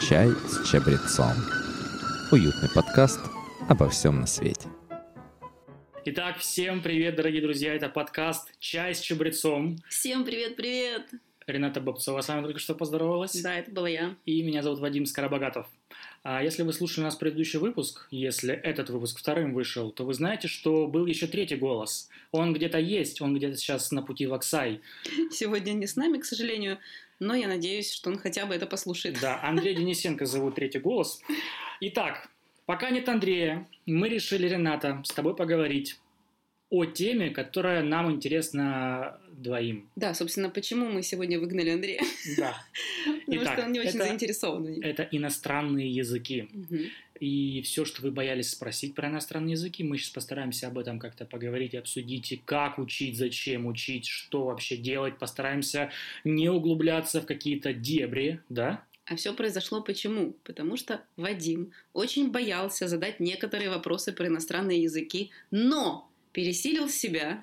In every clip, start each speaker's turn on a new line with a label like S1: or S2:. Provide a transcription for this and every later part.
S1: Чай с чабрецом. Уютный подкаст обо всем на свете.
S2: Итак, всем привет, дорогие друзья. Это подкаст «Чай с чабрецом».
S3: Всем привет-привет!
S2: Рената Бобцова с вами только что поздоровалась.
S3: Да, это была я.
S2: И меня зовут Вадим Скоробогатов. А если вы слушали нас предыдущий выпуск, если этот выпуск вторым вышел, то вы знаете, что был еще третий голос. Он где-то есть, он где-то сейчас на пути в Оксай.
S3: Сегодня не с нами, к сожалению, но я надеюсь, что он хотя бы это послушает.
S2: Да, Андрей Денисенко зовут третий голос. Итак, пока нет Андрея, мы решили, Рената, с тобой поговорить о теме, которая нам интересна двоим.
S3: Да, собственно, почему мы сегодня выгнали Андрея?
S2: Да.
S3: Потому
S2: Итак,
S3: что он не очень
S2: это-
S3: заинтересован.
S2: Это иностранные языки.
S3: Мгм.
S2: И все, что вы боялись спросить про иностранные языки, мы сейчас постараемся об этом как-то поговорить, обсудить, и как учить, зачем учить, что вообще делать. Постараемся не углубляться в какие-то дебри, да?
S3: А все произошло почему? Потому что Вадим очень боялся задать некоторые вопросы про иностранные языки, но пересилил себя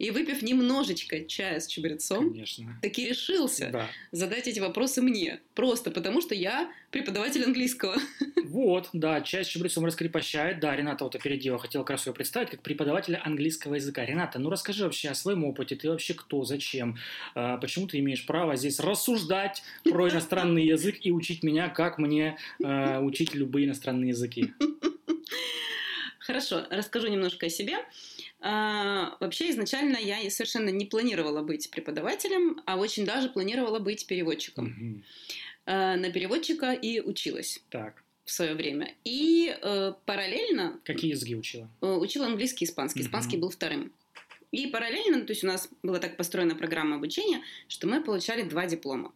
S3: и, выпив немножечко чая с чабрецом,
S2: Конечно.
S3: таки решился
S2: Да.
S3: задать эти вопросы мне. Просто потому, что я преподаватель английского.
S2: Вот, да, часть чабрецом раскрепощает. Да, Рената вот опередила, хотела как раз ее представить как преподавателя английского языка. Рената, ну расскажи вообще о своем опыте. Ты вообще кто, зачем? А, Почему ты имеешь право здесь рассуждать про иностранный язык и учить меня, как мне а, учить любые иностранные языки?
S3: Хорошо, расскажу немножко о себе. А, вообще, изначально я совершенно не планировала быть преподавателем, а очень даже планировала быть переводчиком. А, на переводчика и училась
S2: Так,
S3: в свое время. И э, параллельно
S2: какие языки учила?
S3: э, учила английский и испанский.
S2: Мгм.
S3: Испанский был вторым. И параллельно, то есть у нас была так построена программа обучения, что мы получали два диплома.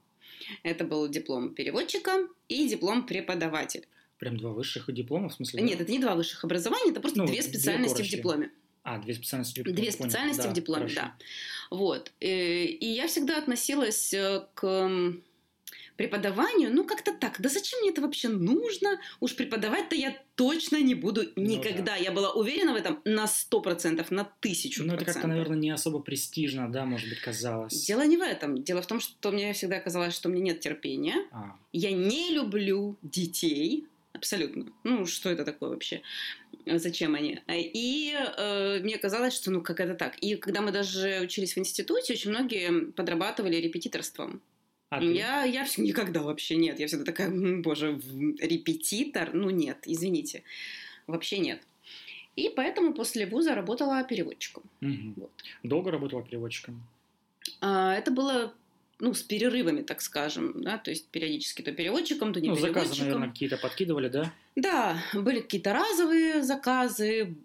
S3: Это был диплом переводчика и диплом преподавателя.
S2: Прям два высших диплома, в смысле?
S3: Нет, это не два высших образования, это просто
S2: Ну,
S3: две
S2: две
S3: специальности в дипломе.
S2: А, две специальности в дипломе.
S3: Две специальности
S2: Да,
S3: в дипломе,
S2: хорошо.
S3: да. Вот. Э, И я всегда относилась э, к преподаванию, ну, как-то так. Да зачем мне это вообще нужно? Уж преподавать-то я точно не буду
S2: Ну
S3: никогда. Я была уверена в этом на сто процентов, на тысячу
S2: Ну, это как-то, наверное, не особо престижно, да, может быть, казалось.
S3: Дело не в этом. Дело в том, что мне всегда казалось, что мне нет терпения.
S2: А,
S3: Я не люблю детей. Абсолютно. Ну, что это такое вообще? Зачем они? А, И э, мне казалось, что ну как это так. И когда мы даже учились в институте, очень многие подрабатывали репетиторством.
S2: а ты?
S3: Я, я всё- никогда вообще нет. Я всегда такая, «М, боже, репетитор? Ну нет, извините. Вообще нет. И поэтому после вуза работала переводчиком.
S2: Мгм.
S3: Вот.
S2: Долго работала переводчиком?
S3: А, это было ну, с перерывами, так скажем, да, то есть периодически то переводчиком, то не
S2: Ну, заказы,
S3: переводчиком.
S2: наверное, какие-то подкидывали, да?
S3: Да, были какие-то разовые заказы.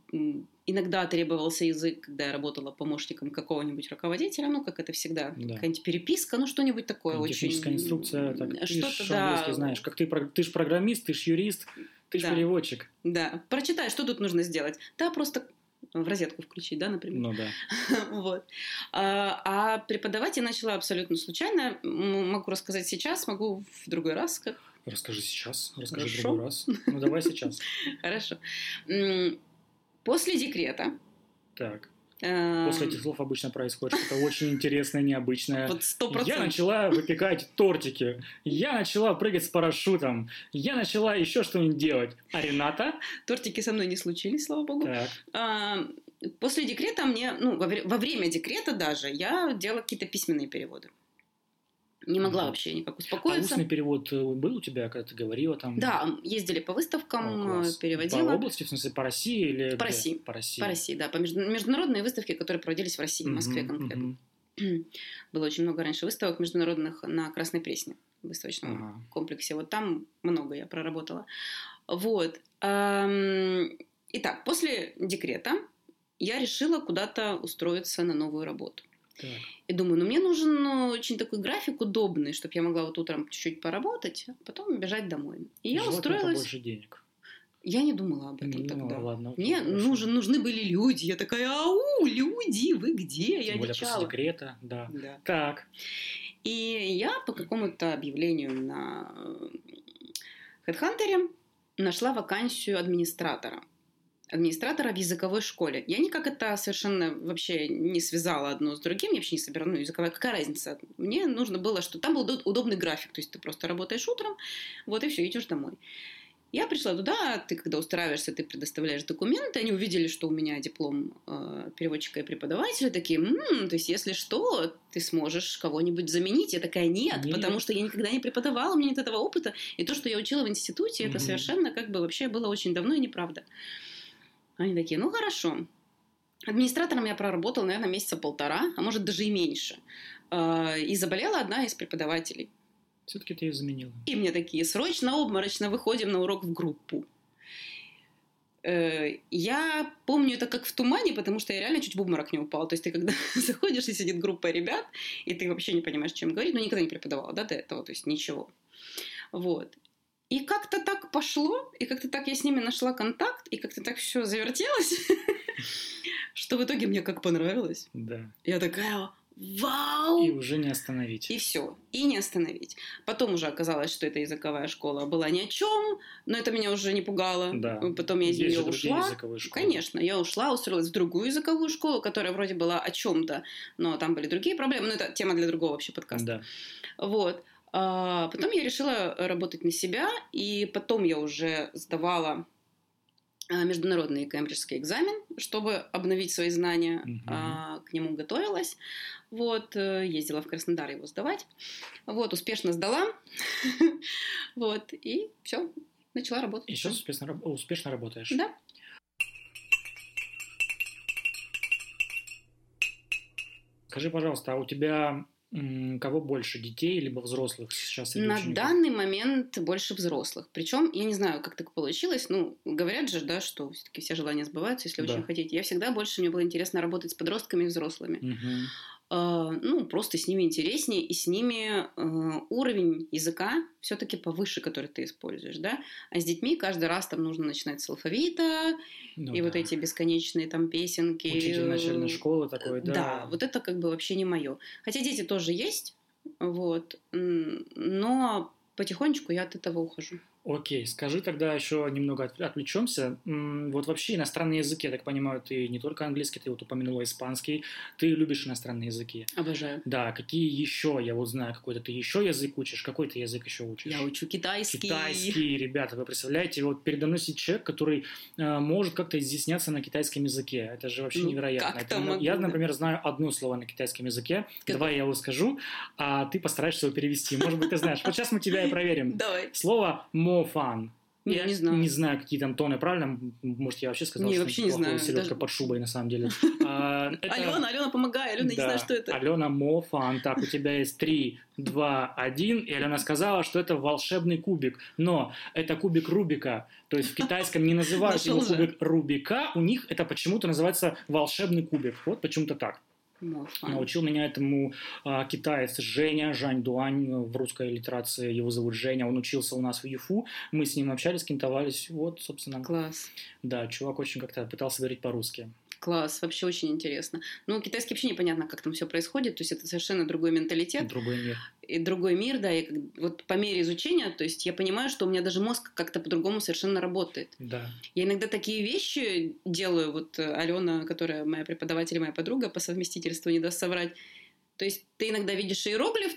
S3: Иногда требовался язык, когда я работала помощником какого-нибудь руководителя, ну, как это всегда,
S2: Да.
S3: какая-нибудь переписка, ну, что-нибудь такое очень...
S2: Техническая инструкция, так, ты
S3: Что-то,
S2: ж
S3: да.
S2: знаешь, как ты, ты ж программист, ты ж юрист, ты ж
S3: Да.
S2: переводчик.
S3: Да, прочитай, что тут нужно сделать. Да, просто в розетку включить, да, например.
S2: Ну да.
S3: Вот. А, а преподавать я начала абсолютно случайно. Могу рассказать сейчас, могу в другой раз. Как...
S2: Расскажи сейчас, расскажи в
S3: Хорошо.
S2: другой раз. Ну давай сейчас.
S3: Хорошо. После декрета
S2: Так.
S3: Э,
S2: После этих слов обычно происходит что-то очень интересное, необычное.
S3: вот сто
S2: Я
S3: процентов.
S2: начала выпекать тортики. Я начала прыгать с парашютом. Я начала еще что-нибудь делать. А Рената?
S3: Тортики со мной не случились, слава богу.
S2: Так.
S3: А, После декрета мне, ну, во время декрета даже, я делала какие-то письменные переводы. Не могла вообще никак
S2: А
S3: успокоиться.
S2: устный перевод э, был у тебя, когда ты говорила там?
S3: Да, ездили по
S2: О,
S3: выставкам,
S2: класс.
S3: э, переводила.
S2: По области, в смысле, по России или
S3: По? России.
S2: По России.
S3: По России, да, по между- международные выставки, которые проводились в России, в Москве конкретно.
S2: мгм.
S3: Было очень много раньше выставок международных на Красной Пресне, в выставочном
S2: Ага.
S3: комплексе. Вот там много я проработала. Вот. Итак, после декрета я решила куда-то устроиться на новую работу.
S2: Так.
S3: И думаю, ну мне нужен ну, очень такой график удобный, чтобы я могла вот утром чуть-чуть поработать, а потом бежать домой. И я
S2: Желательно
S3: устроилась.
S2: побольше денег.
S3: Я не думала об этом
S2: Ну,
S3: тогда.
S2: ладно,
S3: Мне
S2: хорошо.
S3: нужен, нужны были люди. Я такая, ау, люди, вы где? Я
S2: Тем более после
S3: дичала.
S2: декрета, да.
S3: Да.
S2: Так.
S3: И я по какому-то объявлению на э, HeadHunter нашла вакансию администратора. Администратора в языковой школе. Я никак это совершенно вообще не связала одно с другим, я вообще не собирала, ну, языковая, какая разница? Мне нужно было, что там был удобный график, то есть ты просто работаешь утром, вот и все, идешь домой. Я пришла туда, ты когда устраиваешься, ты предоставляешь документы, они увидели, что у меня диплом э, переводчика и преподавателя, такие, м-м, то есть если что, ты сможешь кого-нибудь заменить. Я такая, нет, нет, потому что я никогда не преподавала, у меня нет этого опыта, и то, что я учила в институте, mm-hmm. это совершенно как бы вообще было очень давно и неправда. Они такие, ну хорошо. Администратором я проработала, наверное, месяца полтора, а может даже и меньше. Э, и заболела одна из преподавателей.
S2: Все-таки ты ее заменила.
S3: И мне такие, срочно, обморочно выходим на урок в группу. Э, я помню это как в тумане, потому что я реально чуть в обморок не упала. То есть ты когда заходишь, и сидит группа ребят, и ты вообще не понимаешь, чем говорить, но никогда не преподавала, да, до этого, то есть ничего. Вот. И как-то так пошло, и как-то так я с ними нашла контакт, и как-то так все завертелось, что в итоге мне как понравилось.
S2: Да.
S3: Я такая, Вау!
S2: И уже не остановить.
S3: И все. И не остановить. Потом уже оказалось, что эта языковая школа была ни о чем, но это меня уже не пугало.
S2: Да.
S3: Потом я из
S2: Есть
S3: нее ушла. Конечно, я ушла, устроилась в другую языковую школу, которая вроде была о чем-то, но там были другие проблемы. Но это тема для другого вообще подкаста.
S2: Да.
S3: Вот. А потом я решила работать на себя, и потом я уже сдавала а, международный кембриджский экзамен, чтобы обновить свои знания,
S2: угу.
S3: к нему готовилась. Вот, э, ездила в Краснодар его сдавать. Вот, успешно сдала. Вот, и все, начала работать.
S2: И сейчас успешно, успешно работаешь.
S3: Да.
S2: Скажи, пожалуйста, а у тебя Кого больше, детей либо взрослых сейчас?
S3: На учеников? данный момент больше взрослых. Причем, я не знаю, как так получилось. Ну, говорят же, да, что все-таки все желания сбываются, если да. очень хотите. Я всегда больше, мне было интересно работать с подростками и взрослыми.
S2: Угу.
S3: А, ну, просто с ними интереснее, и с ними э, уровень языка все-таки повыше, который ты используешь, да. А с детьми каждый раз там нужно начинать с алфавита, ну, и да. вот эти бесконечные там песенки.
S2: Учитель начальной школы такой, да.
S3: Да, вот это как бы вообще не мое. Хотя дети тоже есть, вот, но потихонечку я от этого ухожу.
S2: Окей, скажи тогда еще немного отвлечемся. Вот вообще иностранные языки, я так понимаю, ты не только английский, ты вот упомянула испанский. Ты любишь иностранные языки?
S3: Обожаю.
S2: Да, какие еще, я вот знаю, какой-то ты еще язык учишь, какой ты язык еще учишь?
S3: Я учу китайский.
S2: Китайский, ребята, вы представляете, вот передо мной сидит человек, который э, может как-то изъясняться на китайском языке. Это же вообще ну, невероятно.
S3: Это,
S2: могу, я, например, знаю одно слово на китайском языке. Как? Давай я его скажу, а ты постараешься его перевести. Может быть, ты знаешь. Вот сейчас мы тебя и проверим.
S3: Давай.
S2: Слово more fun.
S3: Не,
S2: я
S3: не знаю.
S2: Не знаю, какие там тоны, правильно? Может, я вообще сказал,
S3: не,
S2: что
S3: вообще не знаю.
S2: селедка Даже... под шубой, на самом деле.
S3: А, Алена, Алена, помогай, Алена, не знаю, что это.
S2: Алена Мофан. Так, у тебя есть 3, 2, 1. И Алена сказала, что это волшебный кубик. Но это кубик Рубика. То есть в китайском не называют его кубик Рубика. У них это почему-то называется волшебный кубик. Вот почему-то так. Научил меня этому а, китаец Женя, Жань Дуань, в русской литерации его зовут Женя, он учился у нас в ЮФУ, мы с ним общались, кентовались, вот, собственно.
S3: Класс.
S2: Да, чувак очень как-то пытался говорить по-русски.
S3: Класс, вообще очень интересно. Ну, китайский вообще непонятно, как там все происходит, то есть это совершенно другой менталитет.
S2: Другой мир.
S3: И другой мир, да, и вот по мере изучения, то есть я понимаю, что у меня даже мозг как-то по-другому совершенно работает.
S2: Да.
S3: Я иногда такие вещи делаю, вот э, Алена, которая моя преподаватель, моя подруга по совместительству, не даст соврать. То есть ты иногда видишь иероглиф,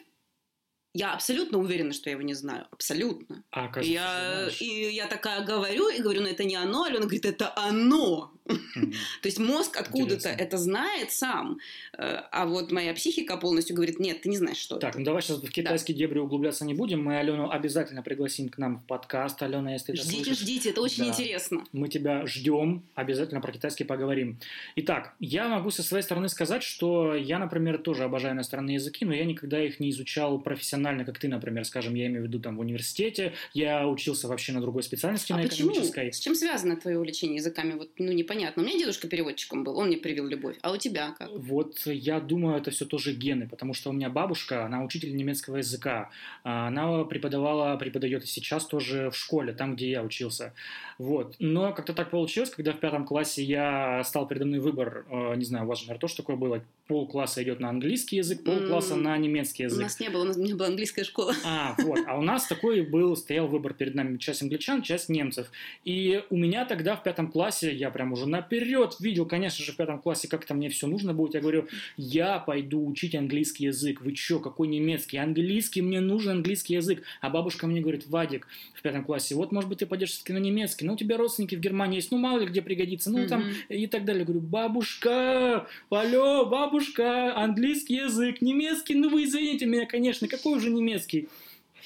S3: я абсолютно уверена, что я его не знаю. Абсолютно.
S2: А,
S3: кажется, я, и я такая говорю, и говорю, ну это не оно. Алена говорит, это оно. То есть мозг откуда-то это знает сам. Э, а вот моя психика полностью говорит, нет, ты не знаешь, что
S2: так,
S3: это.
S2: ну давай сейчас в китайские дебри углубляться не будем. Мы Алену обязательно пригласим к нам в подкаст. Алена, если ты
S3: Ждите, ждите, это очень интересно.
S2: Мы тебя ждем, обязательно про китайский поговорим. Итак, я могу со своей стороны сказать, что я, например, тоже обожаю иностранные языки, но я никогда их не изучал профессионально, как ты, например, скажем, я имею в виду там в университете, я учился вообще на другой специальности,
S3: а
S2: на
S3: почему?
S2: экономической.
S3: С чем связано твое увлечение языками? Вот, ну, непонятно понятно. У меня дедушка переводчиком был, он мне привил любовь. А у тебя как?
S2: Вот я думаю, это все тоже гены, потому что у меня бабушка, она учитель немецкого языка. Она преподавала, преподает и сейчас тоже в школе, там, где я учился. Вот. Но как-то так получилось, когда в пятом классе я стал передо мной выбор, э, не знаю, у вас же, наверное, тоже такое было, полкласса идет на английский язык, полкласса
S3: М,
S2: на немецкий
S3: У
S2: язык.
S3: нас не было, у нас не была английская школа.
S2: А, вот. А у нас такой был, стоял выбор перед нами. Часть англичан, часть немцев. И у меня тогда в пятом классе, я прям уже наперед видел, конечно же, в пятом классе, как-то мне все нужно будет. Я говорю, я пойду учить английский язык. Вы чё, какой немецкий? Английский, мне нужен английский язык. А бабушка мне говорит, Вадик, в пятом классе, вот, может быть, ты пойдешь все-таки на немецкий. Ну, у тебя родственники в Германии есть, ну, мало ли где пригодится. Ну, там, и так далее. Говорю, бабушка, алло, бабушка, английский язык, немецкий, ну вы извините меня, конечно, какой уже немецкий?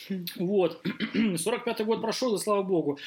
S2: Вот, 45-й год прошел, и слава богу.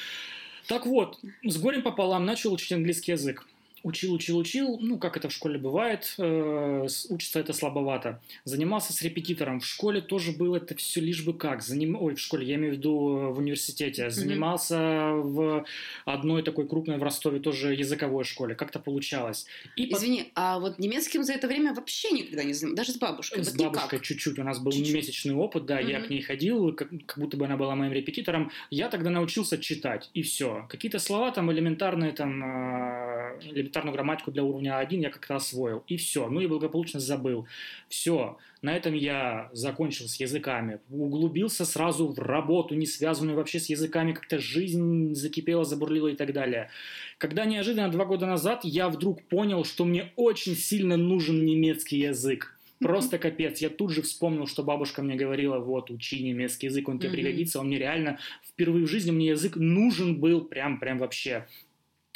S2: Так вот, с горем пополам начал учить английский язык. Учил, учил, учил, ну, как это в школе бывает, э, учится это слабовато. Занимался с репетитором. В школе тоже было это все лишь бы как. Заним... Ой, в школе, я имею в виду э, в университете. Занимался в одной такой крупной в Ростове тоже языковой школе. Как-то получалось. И по-
S3: Извини, а вот немецким за это время вообще никогда не занималась, даже с бабушкой.
S2: С
S3: вот
S2: бабушкой чуть-чуть. У нас был
S3: Чуть-чуть.
S2: месячный опыт, да, я
S3: Мгм.
S2: к ней ходил, как, как будто бы она была моим репетитором. Я тогда научился читать, и все. Какие-то слова там элементарные, там, э, элементарную грамматику для уровня 1 я как-то освоил, и все. Ну и благополучно забыл. Все. На этом я закончил с языками. Углубился сразу в работу, не связанную вообще с языками. Как-то жизнь закипела, забурлила и так далее. Когда неожиданно два года назад я вдруг понял, что мне очень сильно нужен немецкий язык. Просто капец. Я тут же вспомнил, что бабушка мне говорила, вот, учи немецкий язык, он тебе пригодится. Он мне реально впервые в жизни мне язык нужен был прям, прям вообще.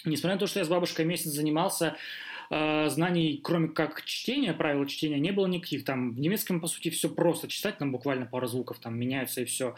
S2: Несмотря на то, что я с бабушкой месяц занимался, э, знаний, кроме как чтения, правил чтения, не было никаких. Там в немецком, по сути, все просто. Читать там буквально пару звуков там меняются и все.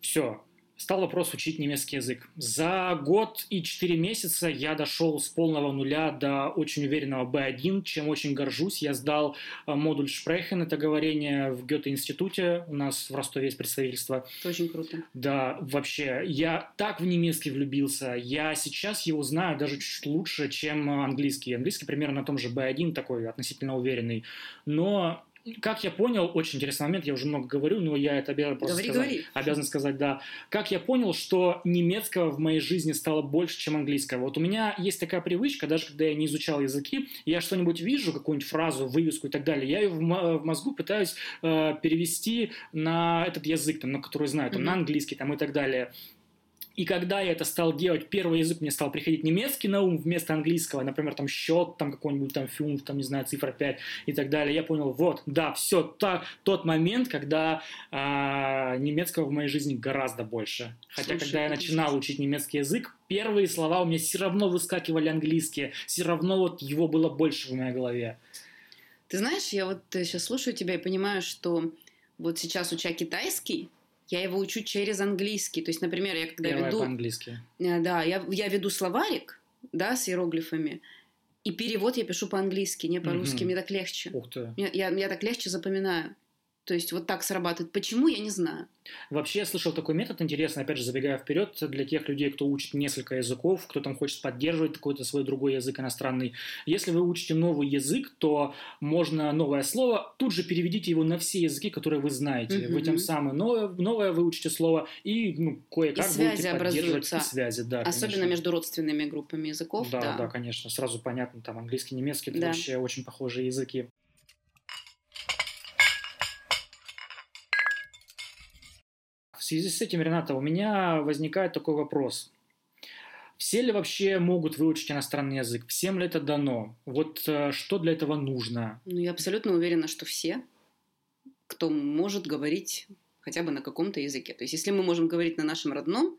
S2: Все. Стал вопрос учить немецкий язык. За год и четыре месяца я дошел с полного нуля до очень уверенного B1, чем очень горжусь. Я сдал э, модуль Sprechen, это говорение в Гёте-институте. У нас в Ростове есть представительство.
S3: Это очень круто.
S2: Да, вообще, я так в немецкий влюбился. Я сейчас его знаю даже чуть лучше, чем английский. Английский примерно на том же B1, такой относительно уверенный. Но, как я понял, очень интересный момент, я уже много говорю, но я это обязан просто
S3: Говори,
S2: сказать.
S3: говори.
S2: Обязан сказать, да. Как я понял, что немецкого в моей жизни стало больше, чем английского. Вот у меня есть такая привычка, даже когда я не изучал языки, я что-нибудь вижу, какую-нибудь фразу, вывеску и так далее, я ее в, мо- в мозгу пытаюсь э, перевести на этот язык, там, на который знаю, там, на
S3: Мгм.
S2: английский там, и так далее. И когда я это стал делать, первый язык мне стал приходить немецкий на ум вместо английского, например, там счет, там какой-нибудь там фюнф, там, не знаю, цифра 5 и так далее. Я понял, вот, да, все, та, тот момент, когда а, немецкого в моей жизни гораздо больше. Хотя,
S3: Слушай,
S2: когда я начинал
S3: ужасно.
S2: учить немецкий язык, первые слова у меня все равно выскакивали английские, все равно вот его было больше в моей голове.
S3: Ты знаешь, я вот сейчас слушаю тебя и понимаю, что вот сейчас уча китайский, я его учу через английский. То есть, например, я когда
S2: Давай
S3: веду...
S2: по-английски.
S3: Э, Да, я, я веду словарик, да, с иероглифами, и перевод я пишу по-английски, не по-русски,
S2: Мгм.
S3: мне так легче.
S2: Ух ты.
S3: Я, я, я так легче запоминаю. То есть вот так срабатывает. Почему, я не знаю.
S2: Вообще, я слышал такой метод интересный, опять же, забегая вперед, для тех людей, кто учит несколько языков, кто там хочет поддерживать какой-то свой другой язык иностранный. Если вы учите новый язык, то можно новое слово, тут же переведите его на все языки, которые вы знаете.
S3: Мгм.
S2: Вы тем самым новое, новое выучите слово и ну, кое-как
S3: И
S2: будете поддерживать и связи. Да,
S3: Особенно
S2: конечно.
S3: между родственными группами языков.
S2: Да,
S3: Да,
S2: да, конечно, сразу понятно, там английский, немецкий, это
S3: Да.
S2: вообще очень похожие языки. Связи с этим, Рената, у меня возникает такой вопрос. Все ли вообще могут выучить иностранный язык? Всем ли это дано? Вот э, что для этого нужно?
S3: Ну, я абсолютно уверена, что все, кто может говорить хотя бы на каком-то языке. То есть, если мы можем говорить на нашем родном,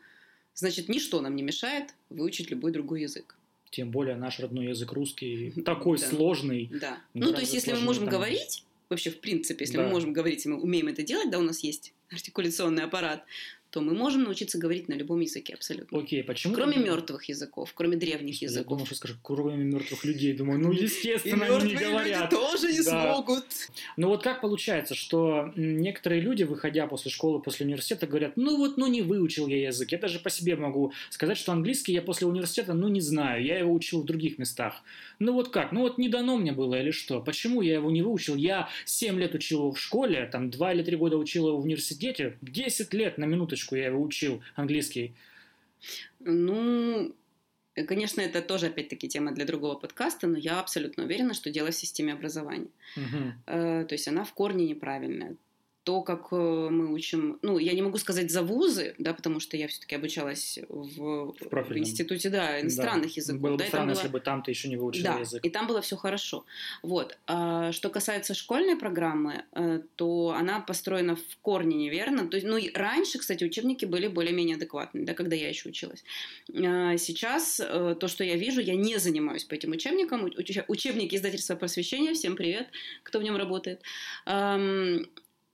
S3: значит, ничто нам не мешает выучить любой другой язык.
S2: Тем более наш родной язык русский такой
S3: Да.
S2: сложный.
S3: Да.
S2: Ну,
S3: то есть, если мы можем
S2: там-
S3: говорить, вообще, в принципе, если
S2: Да.
S3: мы можем говорить, и мы умеем это делать, да, у нас есть артикуляционный аппарат, то мы можем научиться говорить на любом языке абсолютно.
S2: Окей, почему?
S3: Кроме мертвых языков, кроме древних
S2: Я
S3: языков.
S2: думал, что скажешь, кроме мертвых людей. Думаю, ну,
S3: И
S2: естественно, они не
S3: мертвые люди
S2: говорят.
S3: тоже не
S2: Да.
S3: смогут.
S2: Ну вот как получается, что некоторые люди, выходя после школы, после университета, говорят, ну вот, ну не выучил я язык. Я даже по себе могу сказать, что английский я после университета, ну не знаю, я его учил в других местах. Ну вот как? Ну вот не дано мне было или что? Почему я его не выучил? Я 7 лет учил его в школе, там 2 или 3 года учил его в университете, 10 лет на минуточку я его учил английский.
S3: Ну, э, конечно, это тоже, опять-таки, тема для другого подкаста, но я абсолютно уверена, что дело в системе образования. Э, То есть она в корне неправильная. То, как э, мы учим, ну, я не могу сказать за вузы, да, потому что я все-таки обучалась в, в
S2: профильном.
S3: институте, да, иностранных
S2: Да.
S3: языков.
S2: Было бы
S3: да,
S2: странно,
S3: было-
S2: если бы там ты еще не выучил
S3: да,
S2: язык.
S3: и там было все хорошо. Вот. А что касается школьной программы, э, то она построена в корне неверно. То есть, ну, раньше, кстати, учебники были более-менее адекватные, да, когда я еще училась. А Сейчас э, то, что я вижу, я не занимаюсь по этим учебникам. Уч- Учебники издательства просвещения, всем привет, кто в нем работает.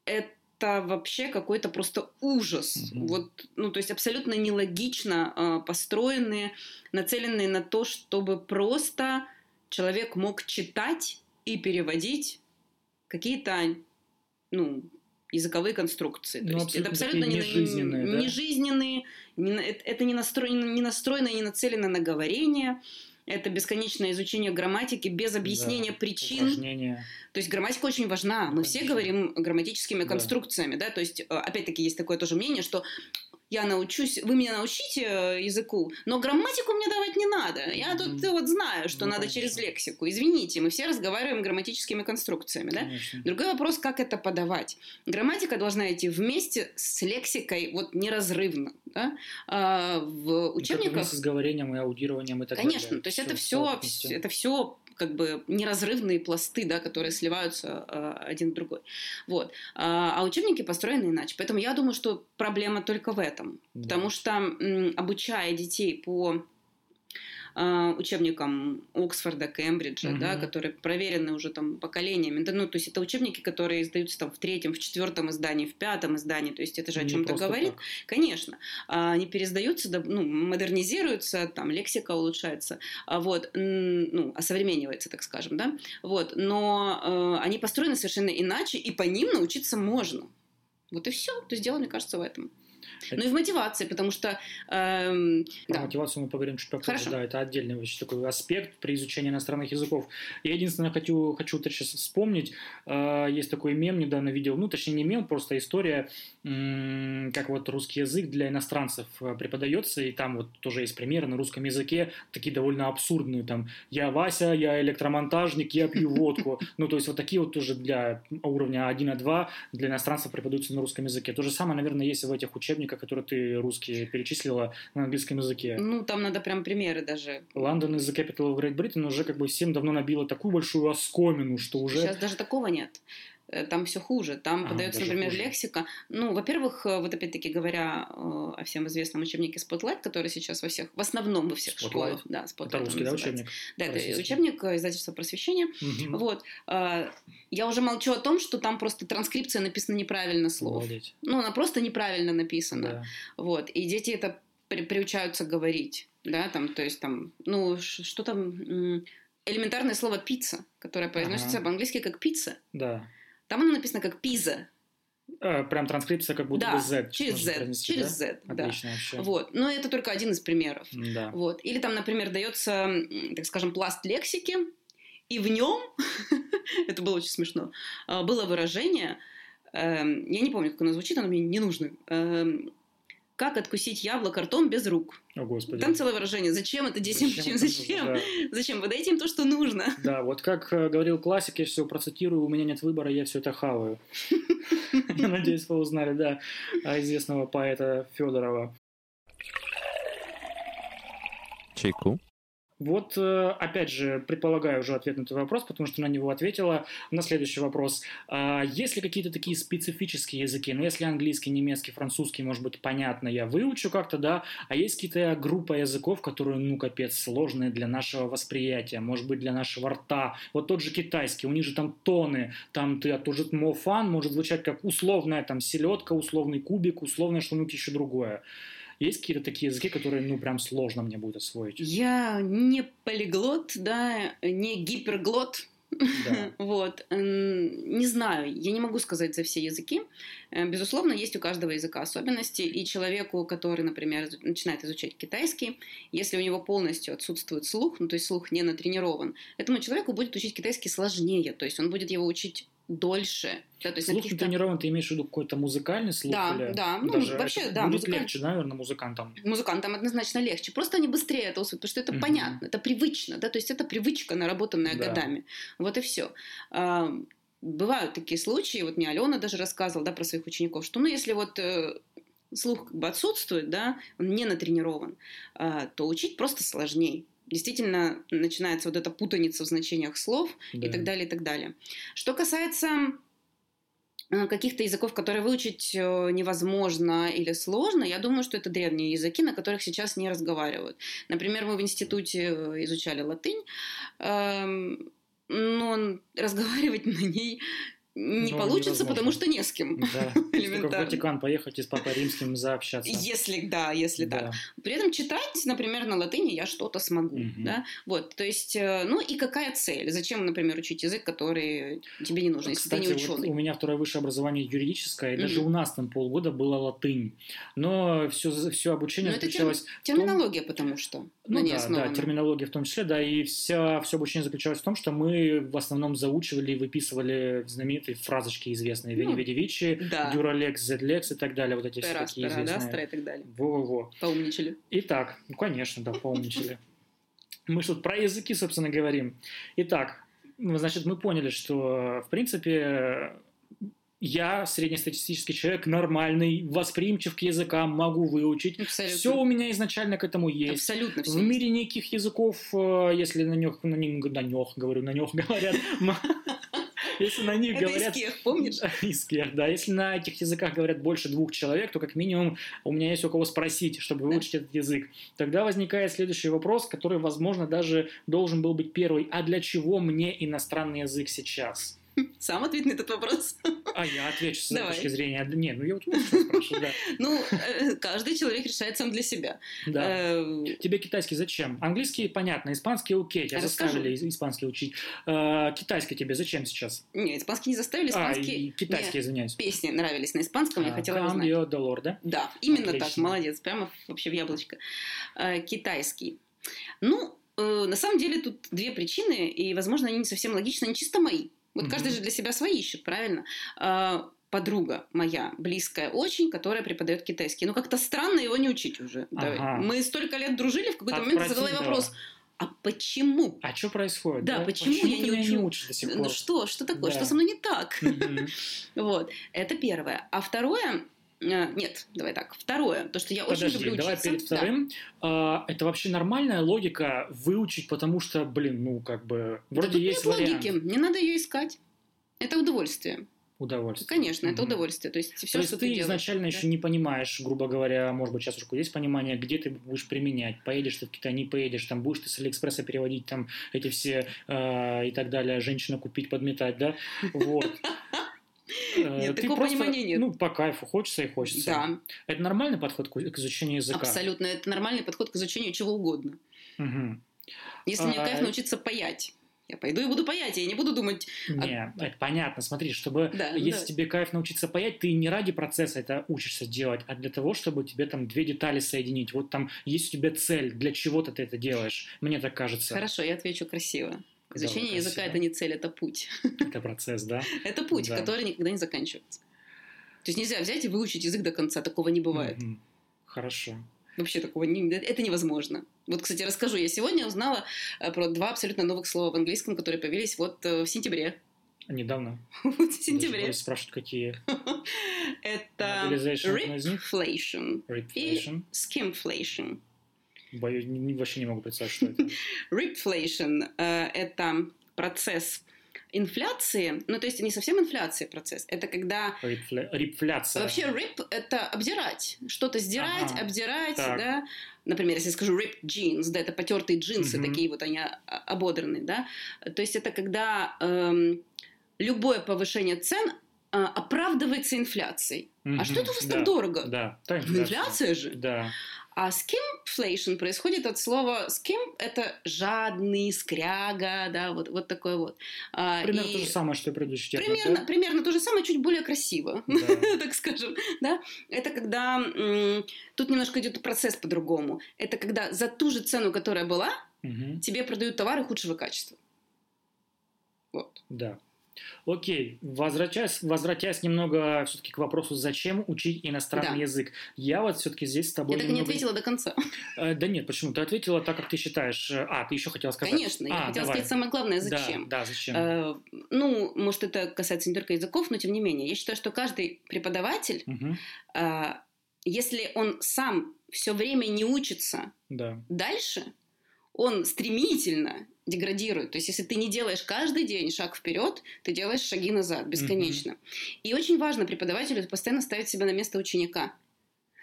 S3: Это вообще какой-то просто ужас.
S2: Мгм.
S3: Вот, ну, то есть абсолютно нелогично э, построенные, нацеленные на то, чтобы просто человек мог читать и переводить какие-то, ну, языковые конструкции. То
S2: Ну,
S3: есть это
S2: абсолютно такие нежизненные, да?
S3: нежизненные, не это не настроено, не настроено и не нацелено на говорение. Это бесконечное изучение грамматики без объяснения
S2: Да,
S3: причин.
S2: Упражнения.
S3: То есть грамматика очень важна. Мы все
S2: Конечно.
S3: говорим грамматическими
S2: Да.
S3: конструкциями, да. То есть, э, опять-таки, есть такое тоже мнение, что я научусь, вы меня научите э, языку, но грамматику мне давать не надо. Я тут
S2: Мгм.
S3: э, вот знаю, что
S2: Ну,
S3: надо
S2: конечно.
S3: через лексику. Извините, мы все разговариваем грамматическими конструкциями, да.
S2: Конечно.
S3: Другой вопрос, как это подавать. Грамматика должна идти вместе с лексикой, вот неразрывно, да. А в учебниках
S2: вместе с говорением и аудированием и так
S3: Конечно,
S2: далее.
S3: то есть
S2: Всё
S3: это все, это все как бы неразрывные пласты, да, которые сливаются э, один в другой. Вот. А, а учебники построены иначе. Поэтому я думаю, что проблема только в этом.
S2: Да.
S3: Потому что м, обучая детей по учебникам Оксфорда, Кембриджа,
S2: Мгм.
S3: да, которые проверены уже там поколениями. Да, ну, то есть это учебники, которые издаются там в третьем, в четвертом издании, в пятом издании. То есть это же о чем-то говорит.
S2: так.
S3: Конечно, А, они пересдаются, да, ну, модернизируются, там лексика улучшается, а вот, ну, осовременивается, так скажем, да, вот, но э, они построены совершенно иначе, и по ним научиться можно. Вот и все. То есть дело, мне кажется, в этом.
S2: Это-
S3: Ну и в мотивации, потому что... эм,
S2: Про
S3: да.
S2: мотивацию мы поговорим чуть попозже.
S3: Хорошо.
S2: Да, это отдельный вообще такой аспект при изучении иностранных языков. Я единственное хочу, хочу вот сейчас вспомнить. э, Есть такой мем, недавно видел, ну, точнее, не мем, просто история, м, как вот русский язык для иностранцев э, преподается, и там вот тоже есть примеры на русском языке, такие довольно абсурдные, там, я Вася, я электромонтажник, я пью водку. Ну, то есть вот такие вот тоже для уровня 1-2 для иностранцев преподаются на русском языке. То же самое, наверное, есть и в этих учебниках, которые ты русские перечислила на английском языке.
S3: Ну, там надо прям примеры даже.
S2: London is the capital of Great Britain уже как бы всем давно набило такую большую оскомину, что уже...
S3: Сейчас даже такого нет. Э, Там все хуже. Там
S2: А,
S3: подается, например,
S2: хуже.
S3: лексика. Ну, во-первых, э, вот опять-таки говоря э, о всем известном учебнике Spotlight, который сейчас во всех, в основном во всех
S2: Spotlight?
S3: школах. Да, Spotlight
S2: Это русский, да, учебник?
S3: Да, это учебник издательства просвещения.
S2: Мгм.
S3: Вот. Я уже молчу о том, что там просто транскрипция написана неправильно слов.
S2: Обалдеть.
S3: Ну, она просто неправильно написана.
S2: Да.
S3: Вот. И дети это при- приучаются говорить. Да, там, то есть там, ну, что там, элементарное слово пицца, которое произносится
S2: Ага.
S3: по-английски как пицца.
S2: да.
S3: Там оно написано как пиза.
S2: Э, Прям транскрипция как будто
S3: да,
S2: бы Z.
S3: через Z,
S2: произнести,
S3: через
S2: да?
S3: Z, да.
S2: Отлично вообще.
S3: Вот. Но это только один из примеров.
S2: Да.
S3: Вот. Или там, например, дается, так скажем, пласт лексики, и в нем, это было очень смешно, а, было выражение, эм, я не помню, как оно звучит, оно мне не нужно, эм, как откусить яблоко ртом без рук.
S2: О, Господи.
S3: Там целое выражение. Зачем это детям?
S2: Зачем
S3: Зачем? Зачем?
S2: нужно?
S3: Зачем? Вы дайте им то, что нужно.
S2: Да. Да, вот как э, говорил классик, я все процитирую, у меня нет выбора, я все это хаваю. Я надеюсь, вы узнали, да, а, известного поэта Федорова.
S1: Чайку.
S2: Вот, э, опять же, предполагаю уже ответ на этот вопрос, потому что на него ответила на следующий вопрос. А, есть ли какие-то такие специфические языки? Ну, если английский, немецкий, французский, может быть, понятно, я выучу как-то, да, а есть какие-то группа языков, которые, ну, капец, сложные для нашего восприятия, может быть, для нашего рта. Вот тот же китайский, у них же там тоны, там ты, же мофан может звучать как условная там селедка, условный кубик, условное что-нибудь еще другое. Есть какие-то такие языки, которые, ну, прям сложно мне будет освоить?
S3: Я не полиглот, да, не гиперглот,
S2: Да.
S3: Вот. Не знаю, я не могу сказать за все языки. Э, Безусловно, есть у каждого языка особенности, и человеку, который, например, начинает изучать китайский, если у него полностью отсутствует слух, ну, то есть слух не натренирован, этому человеку будет учить китайский сложнее, то есть он будет его учить дольше. Да, то есть
S2: Слух
S3: каких-то-
S2: тренирован, ты имеешь в виду какой-то музыкальный слух?
S3: Да,
S2: или
S3: да, ну,
S2: даже
S3: вообще, да,
S2: Будет
S3: музыкаль-
S2: легче, наверное, музыкантам.
S3: Музыкантам однозначно легче. Просто они быстрее это усвоят, потому что это
S2: Мгм.
S3: понятно, это привычно, да, то есть это привычка, наработанная
S2: Да.
S3: годами. Вот и все. Бывают такие случаи, вот мне Алена даже рассказывала, да, про своих учеников, что, ну, если вот э, слух как бы отсутствует, да, он не натренирован, а, то учить просто сложнее. Действительно, начинается вот эта путаница в значениях слов,
S2: Да.
S3: и так далее, и так далее. Что касается э, каких-то языков, которые выучить э, невозможно или сложно, я думаю, что это древние языки, на которых сейчас не разговаривают. Например, мы в институте э, изучали латынь, эм, но разговаривать на ней не
S2: Ну,
S3: получится,
S2: невозможно.
S3: потому что не с кем.
S2: Да. Только в
S3: Элементарно.
S2: Ватикан поехать и с Папой Римским заобщаться.
S3: Если, да, если
S2: Да.
S3: так. При этом читать, например, на латыни я что-то смогу,
S2: Мгм.
S3: да, вот, то есть, э, ну и какая цель? Зачем, например, учить язык, который тебе не нужен, если
S2: Кстати,
S3: ты не
S2: вот
S3: ученый?
S2: у меня второе высшее образование юридическое, и даже
S3: Мгм.
S2: у нас там полгода была латынь. Но все, все обучение
S3: Но это
S2: заключалось... в том-
S3: Терминология, потому что
S2: Ну да, да, терминология в том числе, да, и вся, все обучение заключалось в том, что мы в основном заучивали и выписывали знаменитые фразочки известные, Вени
S3: Ну,
S2: Веди Вичи,
S3: Да.
S2: Дюралекс, Зедлекс и так далее, вот эти все
S3: Пера,
S2: такие
S3: спера, да,
S2: известные.
S3: стра и так далее.
S2: Во-во-во.
S3: Поумничали.
S2: Итак, ну, конечно, да, поумничали. Мы что тут про языки, собственно, говорим. Итак, ну, значит, мы поняли, что, в принципе, я, среднестатистический человек, нормальный, восприимчив к языкам, могу выучить.
S3: Абсолютно.
S2: Все у меня изначально к этому есть.
S3: Абсолютно все.
S2: В мире никаких языков, э, если на них, на них, на них, говорю, на них говорят, если на них
S3: Это
S2: говорят...
S3: из кех, помнишь?
S2: Из кех, да. Если на этих языках говорят больше двух человек, то как минимум у меня есть у кого спросить, чтобы выучить этот язык. Тогда возникает следующий вопрос, который, возможно, даже должен был быть первый. А для чего мне иностранный язык сейчас?
S3: Сам ответь на этот вопрос.
S2: А я отвечу с
S3: Давай.
S2: точки зрения. Нет, ну я вот спрашиваю, да.
S3: Ну, э, каждый человек решает сам для себя.
S2: да.
S3: Э,
S2: Тебе китайский зачем? Английский, понятно, испанский окей, тебя заставили ис- испанский учить. Э, Китайский тебе зачем сейчас?
S3: Не, испанский не заставили,
S2: А,
S3: испанский...
S2: и китайский, извиняюсь.
S3: Песни нравились на испанском, я
S2: А,
S3: хотела его знать.
S2: Cambio dolor, да?
S3: Да, именно так, молодец, прямо вообще в яблочко. Китайский. Ну, на самом деле тут две причины, и, возможно, они не совсем логичны, они чисто мои. Вот каждый же для себя свои ищет, правильно? Э, Подруга моя, близкая очень, которая преподает китайский. Ну, как-то странно его не учить уже. Да.
S2: Ага.
S3: Мы столько лет дружили, в какой-то момент задала ей вопрос, а почему?
S2: А что происходит?
S3: Да, почему я не
S2: меня не
S3: учу?
S2: до сих пор?
S3: Ну что, что такое,
S2: Да.
S3: что со мной не так? Вот, это первое. А второе, нет, давай так, второе, то, что я очень
S2: Подожди,
S3: люблю
S2: давай
S3: учиться.
S2: перед
S3: Да.
S2: вторым. А, это вообще нормальная логика выучить, потому что, блин, ну как бы
S3: Да
S2: вроде
S3: тут
S2: есть
S3: нет
S2: вариант.
S3: логики, не надо ее искать. Это удовольствие.
S2: Удовольствие.
S3: Конечно, это удовольствие. То есть все,
S2: То есть
S3: что
S2: ты,
S3: ты делаешь.
S2: изначально
S3: да.
S2: еще не понимаешь, грубо говоря, может быть, сейчас уже есть понимание, где ты будешь применять. Поедешь ты в Китай, не поедешь, там будешь ты с Алиэкспресса переводить там эти все э, и так далее, женщину купить, подметать, да? Вот. Э,
S3: Нет,
S2: ты
S3: такого
S2: просто,
S3: понимания нет.
S2: Ну, по кайфу, хочется и хочется.
S3: Да,
S2: Это нормальный подход к изучению языка?
S3: абсолютно. Это нормальный подход к изучению чего угодно. Если мне
S2: А,
S3: кайф научиться паять, я пойду и буду паять, я не буду думать,
S2: Не, это понятно. Смотри, чтобы
S3: Да,
S2: если
S3: да.
S2: тебе кайф научиться паять, ты не ради процесса это учишься делать, а для того, чтобы тебе там две детали соединить. Вот там есть у тебя цель, для чего-то ты это делаешь. Мне так кажется.
S3: хорошо, я отвечу красиво. Изучение
S2: Давай,
S3: языка это не цель, это путь.
S2: Это процесс, да?
S3: Это путь,
S2: Да.
S3: который никогда не заканчивается. То есть нельзя взять и выучить язык до конца, такого не бывает.
S2: Мгм. Хорошо.
S3: Вообще такого не, это невозможно. Вот, кстати, расскажу. Я сегодня узнала э, про два абсолютно новых слова в английском, которые появились вот э, в сентябре.
S2: Недавно.
S3: Вот в сентябре.
S2: боюсь спрашивать, какие.
S3: Это
S2: них?
S3: reflation и skimflation.
S2: Боюсь, не- вообще не могу представить, что это.
S3: Ripflation э, это процесс инфляции, ну то есть не совсем инфляция процесс, это когда
S2: Рипфля- Рипфляция.
S3: вообще rip это обдирать, что-то сдирать,
S2: Ага.
S3: обдирать,
S2: Так.
S3: да. Например, если я скажу ripped jeans, да, это потертые джинсы,
S2: Мгм.
S3: такие вот они а- ободранные, да. То есть это когда эм, любое повышение цен а, оправдывается инфляцией.
S2: Мгм,
S3: А что это у вас
S2: да,
S3: так дорого?
S2: Да. Да,
S3: Ну, инфляция же.
S2: Да.
S3: А skimflation происходит от слова skim – это жадный, скряга, да, вот, вот такое вот. А,
S2: Примерно
S3: и
S2: то же самое, что и предыдущий термин,
S3: Примерно,
S2: да?
S3: примерно то же самое, чуть более красиво,
S2: Да.
S3: так скажем, да. Это когда тут немножко идет процесс по-другому. Это когда за ту же цену, которая была,
S2: Мгм.
S3: тебе продают товары худшего качества. Вот.
S2: Да. Окей, возвращаясь, возвращаясь немного все-таки к вопросу, зачем учить иностранный
S3: Да.
S2: язык. Я вот все-таки здесь с тобой
S3: Я так и не
S2: немного-
S3: ответила до конца.
S2: Э, да нет, почему? Ты ответила так, как ты считаешь. Э, А, ты еще хотела сказать.
S3: Конечно, я
S2: А,
S3: хотела
S2: давай.
S3: сказать самое главное,
S2: Да,
S3: зачем.
S2: Да, зачем?
S3: Э, ну, может, это касается не только языков, но тем не менее. Я считаю, что каждый преподаватель,
S2: Мгм.
S3: э, если он сам все время не учится
S2: Да.
S3: дальше, он стремительно деградирует. То есть, если ты не делаешь каждый день шаг вперед, ты делаешь шаги назад бесконечно. И очень важно преподавателю постоянно ставить себя на место ученика.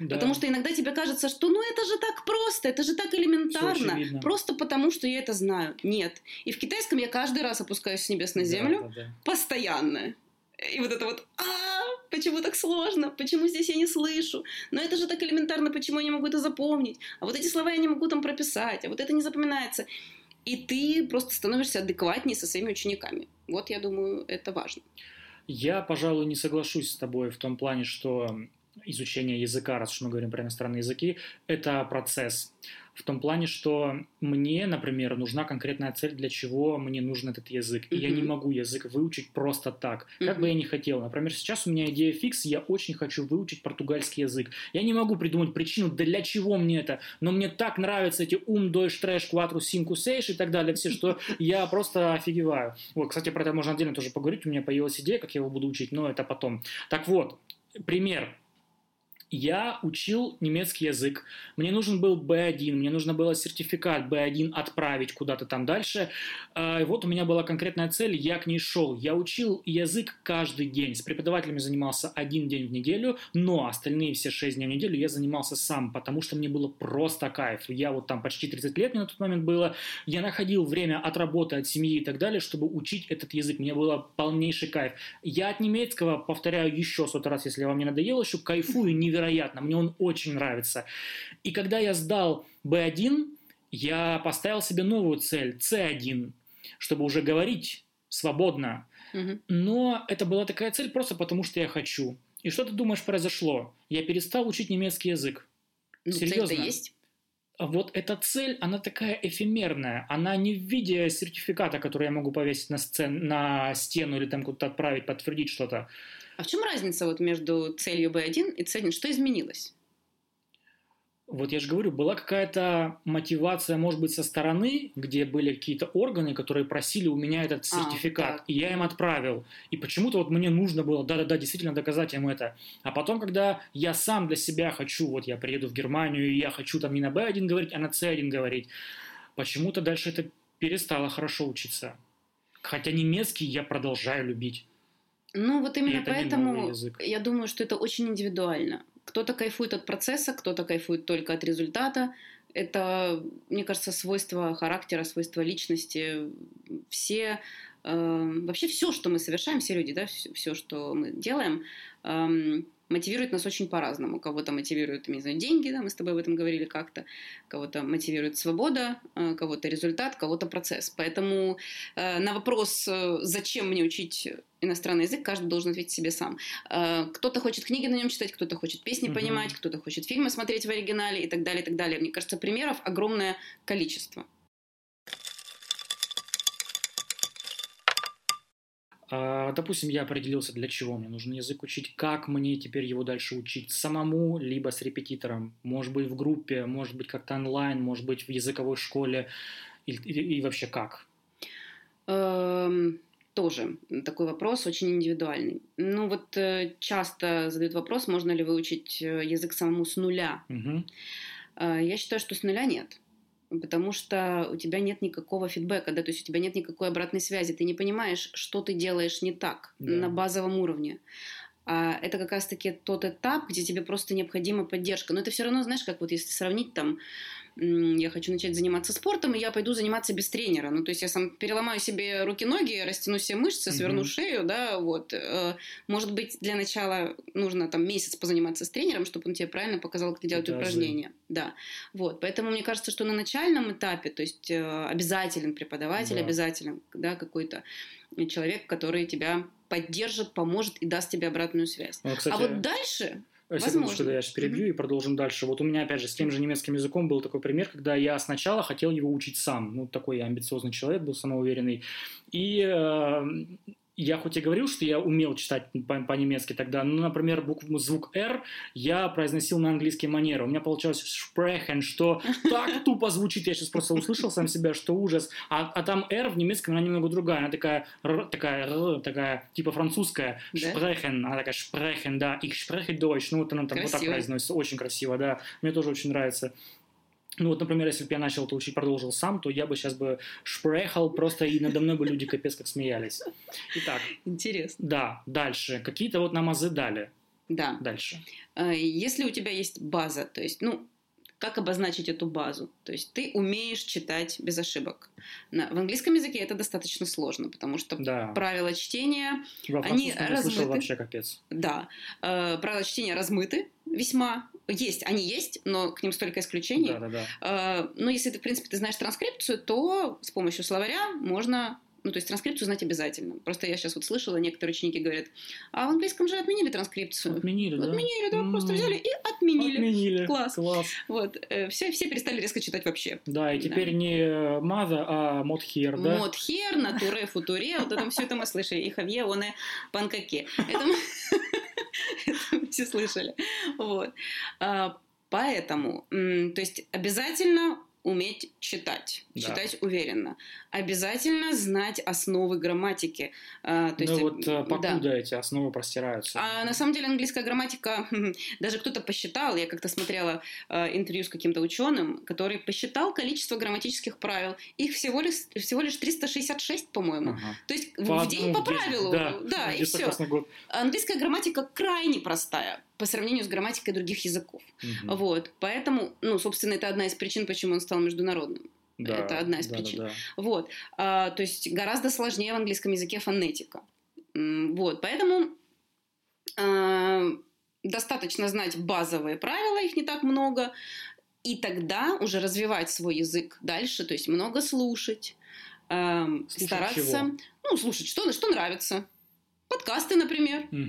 S2: Да.
S3: Потому что иногда тебе кажется, что ну это же так просто, это же так элементарно. Просто потому, что я это знаю. Нет. И в китайском я каждый раз опускаюсь с небес на
S2: Да,
S3: землю
S2: да, да.
S3: постоянно. И вот это вот, а, почему так сложно? Почему здесь я не слышу? Но это же так элементарно, почему я не могу это запомнить? А вот эти слова я не могу там прописать, а вот это не запоминается. И ты просто становишься адекватнее со своими учениками. Вот, я думаю, это важно.
S2: Я, пожалуй, не соглашусь с тобой в том плане, что изучение языка, раз уж мы говорим про иностранные языки, это процесс. В том плане, что мне, например, нужна конкретная цель, для чего мне нужен этот язык. И я не могу язык выучить просто так, как бы я ни хотел. Например, сейчас у меня идея фикс, я очень хочу выучить португальский язык. Я не могу придумать причину, для чего мне это, но мне так нравятся эти ум, дойш, трэш, кватру, синку, сейш и так далее, все, что я просто офигеваю. Вот, кстати, про это можно отдельно тоже поговорить, у меня появилась идея, как я его буду учить, но это потом. Так вот, пример. Я учил немецкий язык, мне нужен был B1, мне нужно было сертификат B1 отправить куда-то там дальше. А, И вот у меня была конкретная цель, я к ней шел. Я учил язык каждый день. С преподавателями занимался один день в неделю, но остальные все шесть дней в неделю я занимался сам, потому что мне было просто кайф. Я вот там почти 30 лет мне на тот момент было. Я находил время от работы, от семьи и так далее, чтобы учить этот язык. Мне было полнейший кайф. Я от немецкого, повторяю еще сотый раз, если вам не надоело, еще кайфую невероятно. Мне он очень нравится. И когда я сдал B1, я поставил себе новую цель, C1, чтобы уже говорить свободно. Но это была такая цель просто потому, что я хочу. И что ты думаешь произошло? Я перестал учить немецкий язык.
S3: Ну,
S2: Серьезно?
S3: цель-то есть.
S2: А вот эта цель, она такая эфемерная. Она не в виде сертификата, который я могу повесить на, сцен, на стену или там куда-то отправить, подтвердить что-то.
S3: А в чем разница вот между целью B1 и целью? Что изменилось?
S2: Вот я же говорю, была какая-то мотивация, может быть, со стороны, где были какие-то органы, которые просили у меня этот
S3: А,
S2: сертификат,
S3: так.
S2: и я им отправил. И почему-то вот мне нужно было, да-да-да, действительно доказать им это. А потом, когда я сам для себя хочу, вот я приеду в Германию, и я хочу там не на B1 говорить, а на C1 говорить, почему-то дальше это перестало хорошо учиться. Хотя немецкий я продолжаю любить.
S3: Ну, вот именно
S2: это
S3: поэтому я думаю, что это очень индивидуально. Кто-то кайфует от процесса, кто-то кайфует только от результата. Это, мне кажется, свойство характера, свойство личности. Все, э, вообще все, что мы совершаем, все люди, да, все, что мы делаем, эм, мотивирует нас очень по-разному. Кого-то мотивируют, не знаю, деньги, да, мы с тобой об этом говорили как-то. Кого-то мотивирует свобода, э, кого-то результат, кого-то процесс. Поэтому э, на вопрос, э, зачем мне учить иностранный язык, каждый должен ответить себе сам. Кто-то хочет книги на нем читать, кто-то хочет песни
S2: Мгм.
S3: понимать, кто-то хочет фильмы смотреть в оригинале и так далее, и так далее. Мне кажется, примеров огромное количество.
S2: Допустим, я определился, для чего мне нужен язык учить, как мне теперь его дальше учить, самому, либо с репетитором, может быть, в группе, может быть, как-то онлайн, может быть, в языковой школе, и, и- и вообще как?
S3: Эм, Тоже такой вопрос очень индивидуальный. Ну вот э, часто задают вопрос, можно ли выучить э, язык самому с нуля. А, я считаю, что с нуля нет. Потому что у тебя нет никакого фидбэка, да, то есть у тебя нет никакой обратной связи, ты не понимаешь, что ты делаешь не так
S2: Да.
S3: на базовом уровне. А это как раз-таки тот этап, где тебе просто необходима поддержка. Но это все равно, знаешь, как вот если сравнить там, я хочу начать заниматься спортом, и я пойду заниматься без тренера. Ну, то есть я сам переломаю себе руки-ноги, растяну все мышцы, сверну
S2: Мгм.
S3: шею, да, вот. Э, Может быть, для начала нужно там месяц позаниматься с тренером, чтобы он тебе правильно показал, как делать
S2: Даже.
S3: упражнения. Да, вот. Поэтому мне кажется, что на начальном этапе, то есть э, обязателен преподаватель,
S2: Да.
S3: обязателен, да, какой-то человек, который тебя поддержит, поможет и даст тебе обратную связь.
S2: Ну, кстати,
S3: а вот дальше, Возможно.
S2: да, я сейчас перебью и продолжим дальше. Вот у меня, опять же, с тем же немецким языком был такой пример, когда я сначала хотел его учить сам. Ну, такой я амбициозный человек был, самоуверенный. И э, я хоть и говорил, что я умел читать по- по-немецки тогда, но, например, букву, звук «р» я произносил на английский манер. У меня получалось «sprechen», что так тупо звучит. Я сейчас просто услышал сам себя, что ужас. А, а там «р» в немецком, она немного другая. Она такая, «р», такая, «р», такая, типа французская. «Sprechen», она такая «sprechen», да. «Ich spreche Deutsch». Ну, вот она там вот так
S3: Красиво.
S2: произносится. Очень красиво, да. Мне тоже очень нравится. Ну вот, например, если бы я начал это учить, продолжил сам, то я бы сейчас бы шпрехал просто, и надо мной бы люди капец как смеялись. Итак,
S3: интересно.
S2: да, дальше. Какие-то вот нам азы дали.
S3: Да.
S2: Дальше.
S3: Э, Если у тебя есть база, то есть, ну, как обозначить эту базу? То есть ты умеешь читать без ошибок. На- в английском языке это достаточно сложно, потому что
S2: Да.
S3: правила чтения
S2: Во
S3: они размыты.
S2: вообще капец.
S3: Да, э, правила чтения размыты весьма. Есть, они есть, но к ним столько исключений.
S2: Да, да, да.
S3: Э, ну, если ты, в принципе, ты знаешь транскрипцию, то с помощью словаря можно... Ну, то есть транскрипцию знать обязательно. Просто я сейчас вот слышала, некоторые ученики говорят, а в английском же отменили транскрипцию.
S2: Отменили, да?
S3: Отменили, да, просто
S2: М.
S3: взяли и отменили.
S2: Отменили.
S3: Класс.
S2: Класс.
S3: Вот, э, все, все перестали резко читать вообще.
S2: Да, и теперь не маза, а модхер, да?
S3: Мод хер, натуре, футуре, вот это все это мы слышали. И хавье, он и панкаке. Это мы все слышали. Вот. А, Поэтому, то есть обязательно уметь читать,
S2: Да.
S3: читать уверенно. Обязательно знать основы грамматики. А, То
S2: ну
S3: есть,
S2: вот э,
S3: да.
S2: покуда эти основы простираются.
S3: А на самом деле английская грамматика, даже кто-то посчитал, я как-то смотрела э, интервью с каким-то ученым, который посчитал количество грамматических правил. Их всего лишь, всего лишь 366, по-моему.
S2: Ага.
S3: То есть в-
S2: По
S3: в день по правилу.
S2: Да,
S3: Да, и все. Английская грамматика крайне простая по сравнению с грамматикой других языков.
S2: Мгм.
S3: Вот. Поэтому, ну, собственно, это одна из причин, почему он стал международным.
S2: Да,
S3: это одна из
S2: да,
S3: причин.
S2: да, да.
S3: Вот. А, то есть гораздо сложнее в английском языке фонетика. Вот. Поэтому а, достаточно знать базовые правила, их не так много, и тогда уже развивать свой язык дальше, то есть много слушать, ам,
S2: Слушать
S3: стараться,
S2: чего?
S3: ну, слушать, что, что нравится. Подкасты, например.
S2: Ну,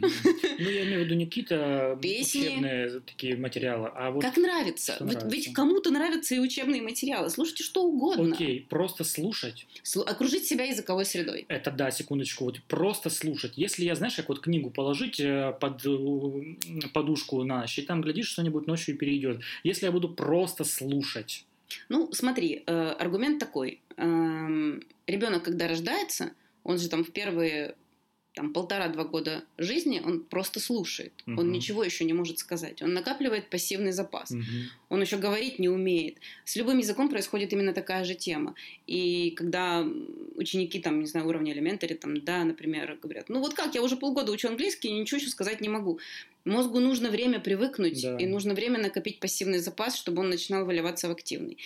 S2: я имею в виду не какие-то учебные такие материалы, а вот...
S3: как нравится. Ведь,
S2: нравится.
S3: ведь кому-то нравятся и учебные материалы. Слушайте что угодно.
S2: Окей, просто слушать.
S3: Слу- окружить себя языковой средой.
S2: Это да, секундочку, вот просто слушать. Если я, знаешь, как вот книгу положить э, под э, подушку на ночь, и там, глядишь, что-нибудь ночью перейдет. Если я буду просто слушать.
S3: Ну, смотри, э, аргумент такой. ребенок, когда рождается, он же там в первые там, полтора-два года жизни, он просто слушает. Он
S2: Мгм.
S3: ничего еще не может сказать. Он накапливает пассивный запас.
S2: Мгм.
S3: Он еще говорить не умеет. С любым языком происходит именно такая же тема. И когда ученики, там, не знаю, уровня элементари, там, да, например, говорят, ну вот как, я уже полгода учу английский, и ничего еще сказать не могу. Мозгу нужно время привыкнуть,
S2: Да.
S3: и нужно время накопить пассивный запас, чтобы он начинал выливаться в активный.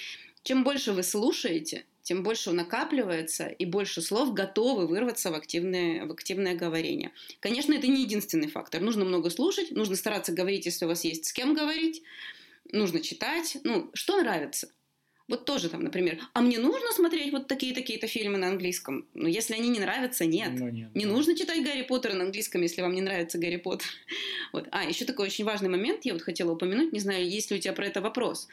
S3: Чем больше вы слушаете, тем больше он накапливается, и больше слов готовы вырваться в активное, в активное говорение. Конечно, это не единственный фактор. Нужно много слушать, нужно стараться говорить, если у вас есть с кем говорить, нужно читать. Ну, что нравится? Вот тоже там, например, а мне нужно смотреть вот такие-такие-то фильмы на английском? Ну, если они не нравятся, нет.
S2: Ну, нет.
S3: Не
S2: да.
S3: нужно читать Гарри Поттера на английском, если вам не нравится Гарри Поттер. Вот. А, еще такой очень важный момент, я вот хотела упомянуть, не знаю, есть ли у тебя про это вопрос.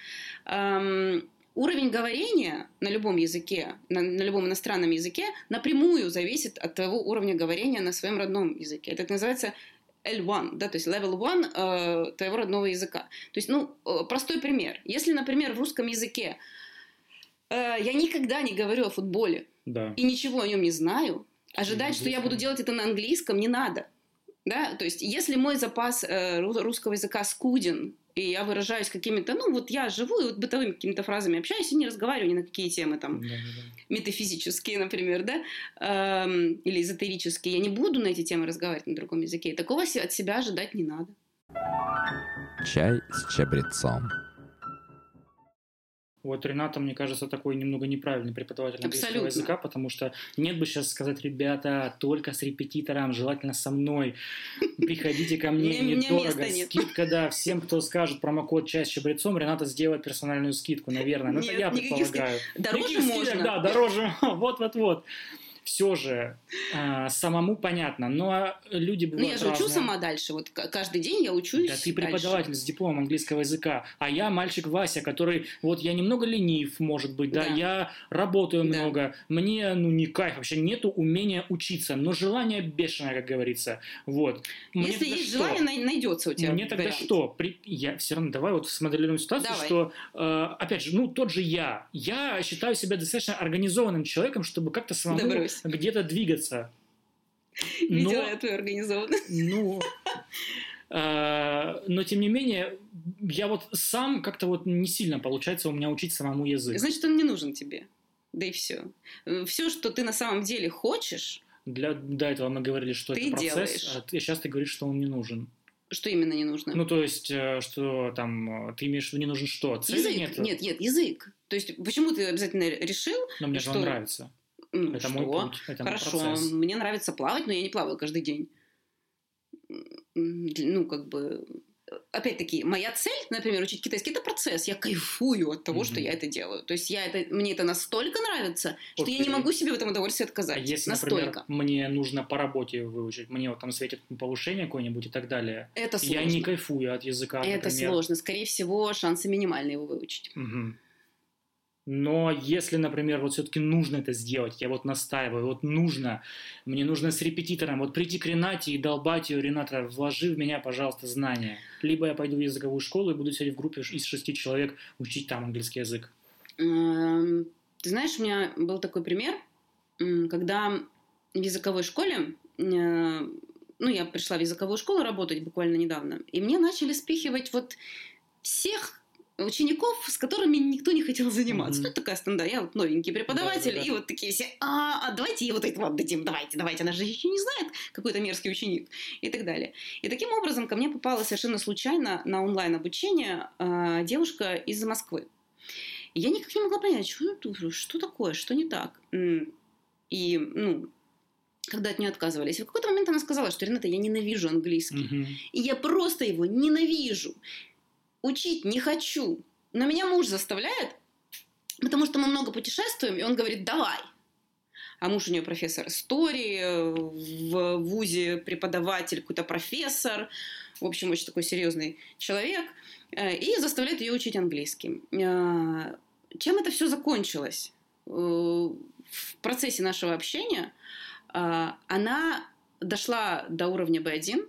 S3: Уровень говорения на любом языке, на, на любом иностранном языке напрямую зависит от твоего уровня говорения на своем родном языке. Это называется L1, да, то есть level 1 э, твоего родного языка. То есть, ну, э, простой пример. Если, например, в русском языке э, я никогда не говорю о футболе,
S2: Да.
S3: и ничего о нем не знаю, ожидать, что я буду делать это на английском, не надо. Да, то есть, если мой запас э, русского языка скуден, и я выражаюсь какими-то, ну вот я живу и вот бытовыми какими-то фразами общаюсь и не разговариваю ни на какие темы там
S2: Да, да, да.
S3: метафизические, например, да, эм, или эзотерические, я не буду на эти темы разговаривать на другом языке. И такого от себя ожидать не надо.
S1: Чай с чабрецом.
S2: Вот Рената, мне кажется, такой немного неправильный преподаватель английского
S3: Абсолютно.
S2: языка, потому что нет бы сейчас сказать, ребята, только с репетитором, желательно со мной, приходите ко мне, недорого, скидка, да, всем, кто скажет промокод «Часть чабрецом», Рената сделает персональную скидку, наверное, ну это я предполагаю.
S3: Дороже можно.
S2: Да, дороже, вот-вот-вот. Все же а, самому понятно, но люди
S3: Ну,
S2: бывают
S3: я же учу
S2: разные.
S3: сама дальше. Вот каждый день я учусь.
S2: Да ты
S3: дальше.
S2: преподаватель с дипломом английского языка, а я мальчик Вася, который вот я немного ленив, может быть, да,
S3: Да.
S2: я работаю
S3: Да.
S2: много, мне ну не кайф вообще, нету умения учиться, но желание бешеное, как говорится, вот. Мне
S3: Если есть
S2: что?
S3: желание, най- найдется у тебя.
S2: Мне тогда
S3: вариант.
S2: что? При- Я все равно давай вот смоделируем ситуацию,
S3: Давай.
S2: что э, опять же, ну тот же я, я считаю себя достаточно организованным человеком, чтобы как-то самому
S3: брось.
S2: Где-то двигаться. Но-
S3: Видела я твою организованность.
S2: ну, э, но тем не менее, я вот сам как-то вот не сильно получается у меня учить самому язык.
S3: Значит, он не нужен тебе. Да и все. Все, что ты на самом деле хочешь,
S2: Для, до этого мы говорили, что
S3: Ты
S2: это процесс,
S3: делаешь.
S2: а ты, сейчас ты говоришь, что он не нужен.
S3: что именно не нужно?
S2: Ну, то есть, э, что там, э, ты имеешь в виду не нужен что? Цели
S3: язык.
S2: нет?
S3: Нет, нет, язык. То есть, почему ты обязательно решил,
S2: Но мне же он
S3: что-
S2: нравится.
S3: Ну,
S2: Это
S3: что?
S2: мой путь, это
S3: Хорошо,
S2: мой процесс.
S3: мне нравится плавать, но я не плаваю каждый день. Ну, как бы... Опять-таки, моя цель, например, учить китайский, это процесс. Я кайфую от того, что
S2: Мгм.
S3: я это делаю. То есть я это, мне это настолько нравится, что я не могу себе в этом удовольствии
S2: А
S3: отказать.
S2: если,
S3: настолько.
S2: например, мне нужно по работе выучить, мне вот там светит повышение какое-нибудь и так далее,
S3: это сложно.
S2: я не кайфую от языка,
S3: это
S2: например.
S3: сложно. Скорее всего, шансы минимальные его выучить.
S2: Мгм. Но если, например, вот все-таки нужно это сделать, я вот настаиваю, вот нужно, мне нужно с репетитором вот прийти к Ренате и долбать ее, Рената, вложи в меня, пожалуйста, знания. Либо я пойду в языковую школу и буду сидеть в группе из шести человек учить там английский язык.
S3: Эм, Ты знаешь, у меня был такой пример, когда в языковой школе, э, ну, я пришла в языковую школу работать буквально недавно, и мне начали спихивать вот всех учеников, с которыми никто не хотел заниматься.
S2: Мгм.
S3: Ну, это такая стандарт. Я вот новенький преподаватель,
S2: Да-да-да.
S3: и вот такие все, а, а давайте ей вот этого отдадим, давайте, давайте, она же еще не знает, какой-то мерзкий ученик, и так далее. И таким образом ко мне попала совершенно случайно на онлайн-обучение э, девушка из Москвы. И я никак не могла понять, что, это, что такое, что не так. И, ну, когда от нее отказывались. И в какой-то момент она сказала, что, Рената, я ненавижу английский.
S2: Мгм.
S3: И я просто его ненавижу. Учить не хочу. Но меня муж заставляет, потому что мы много путешествуем, и он говорит, давай. А муж у нее профессор истории, в ВУЗе преподаватель, какой-то профессор. В общем, очень такой серьезный человек. Э, И заставляет ее учить английский. Э, Чем это все закончилось? Э, В процессе нашего общения она дошла до уровня B1,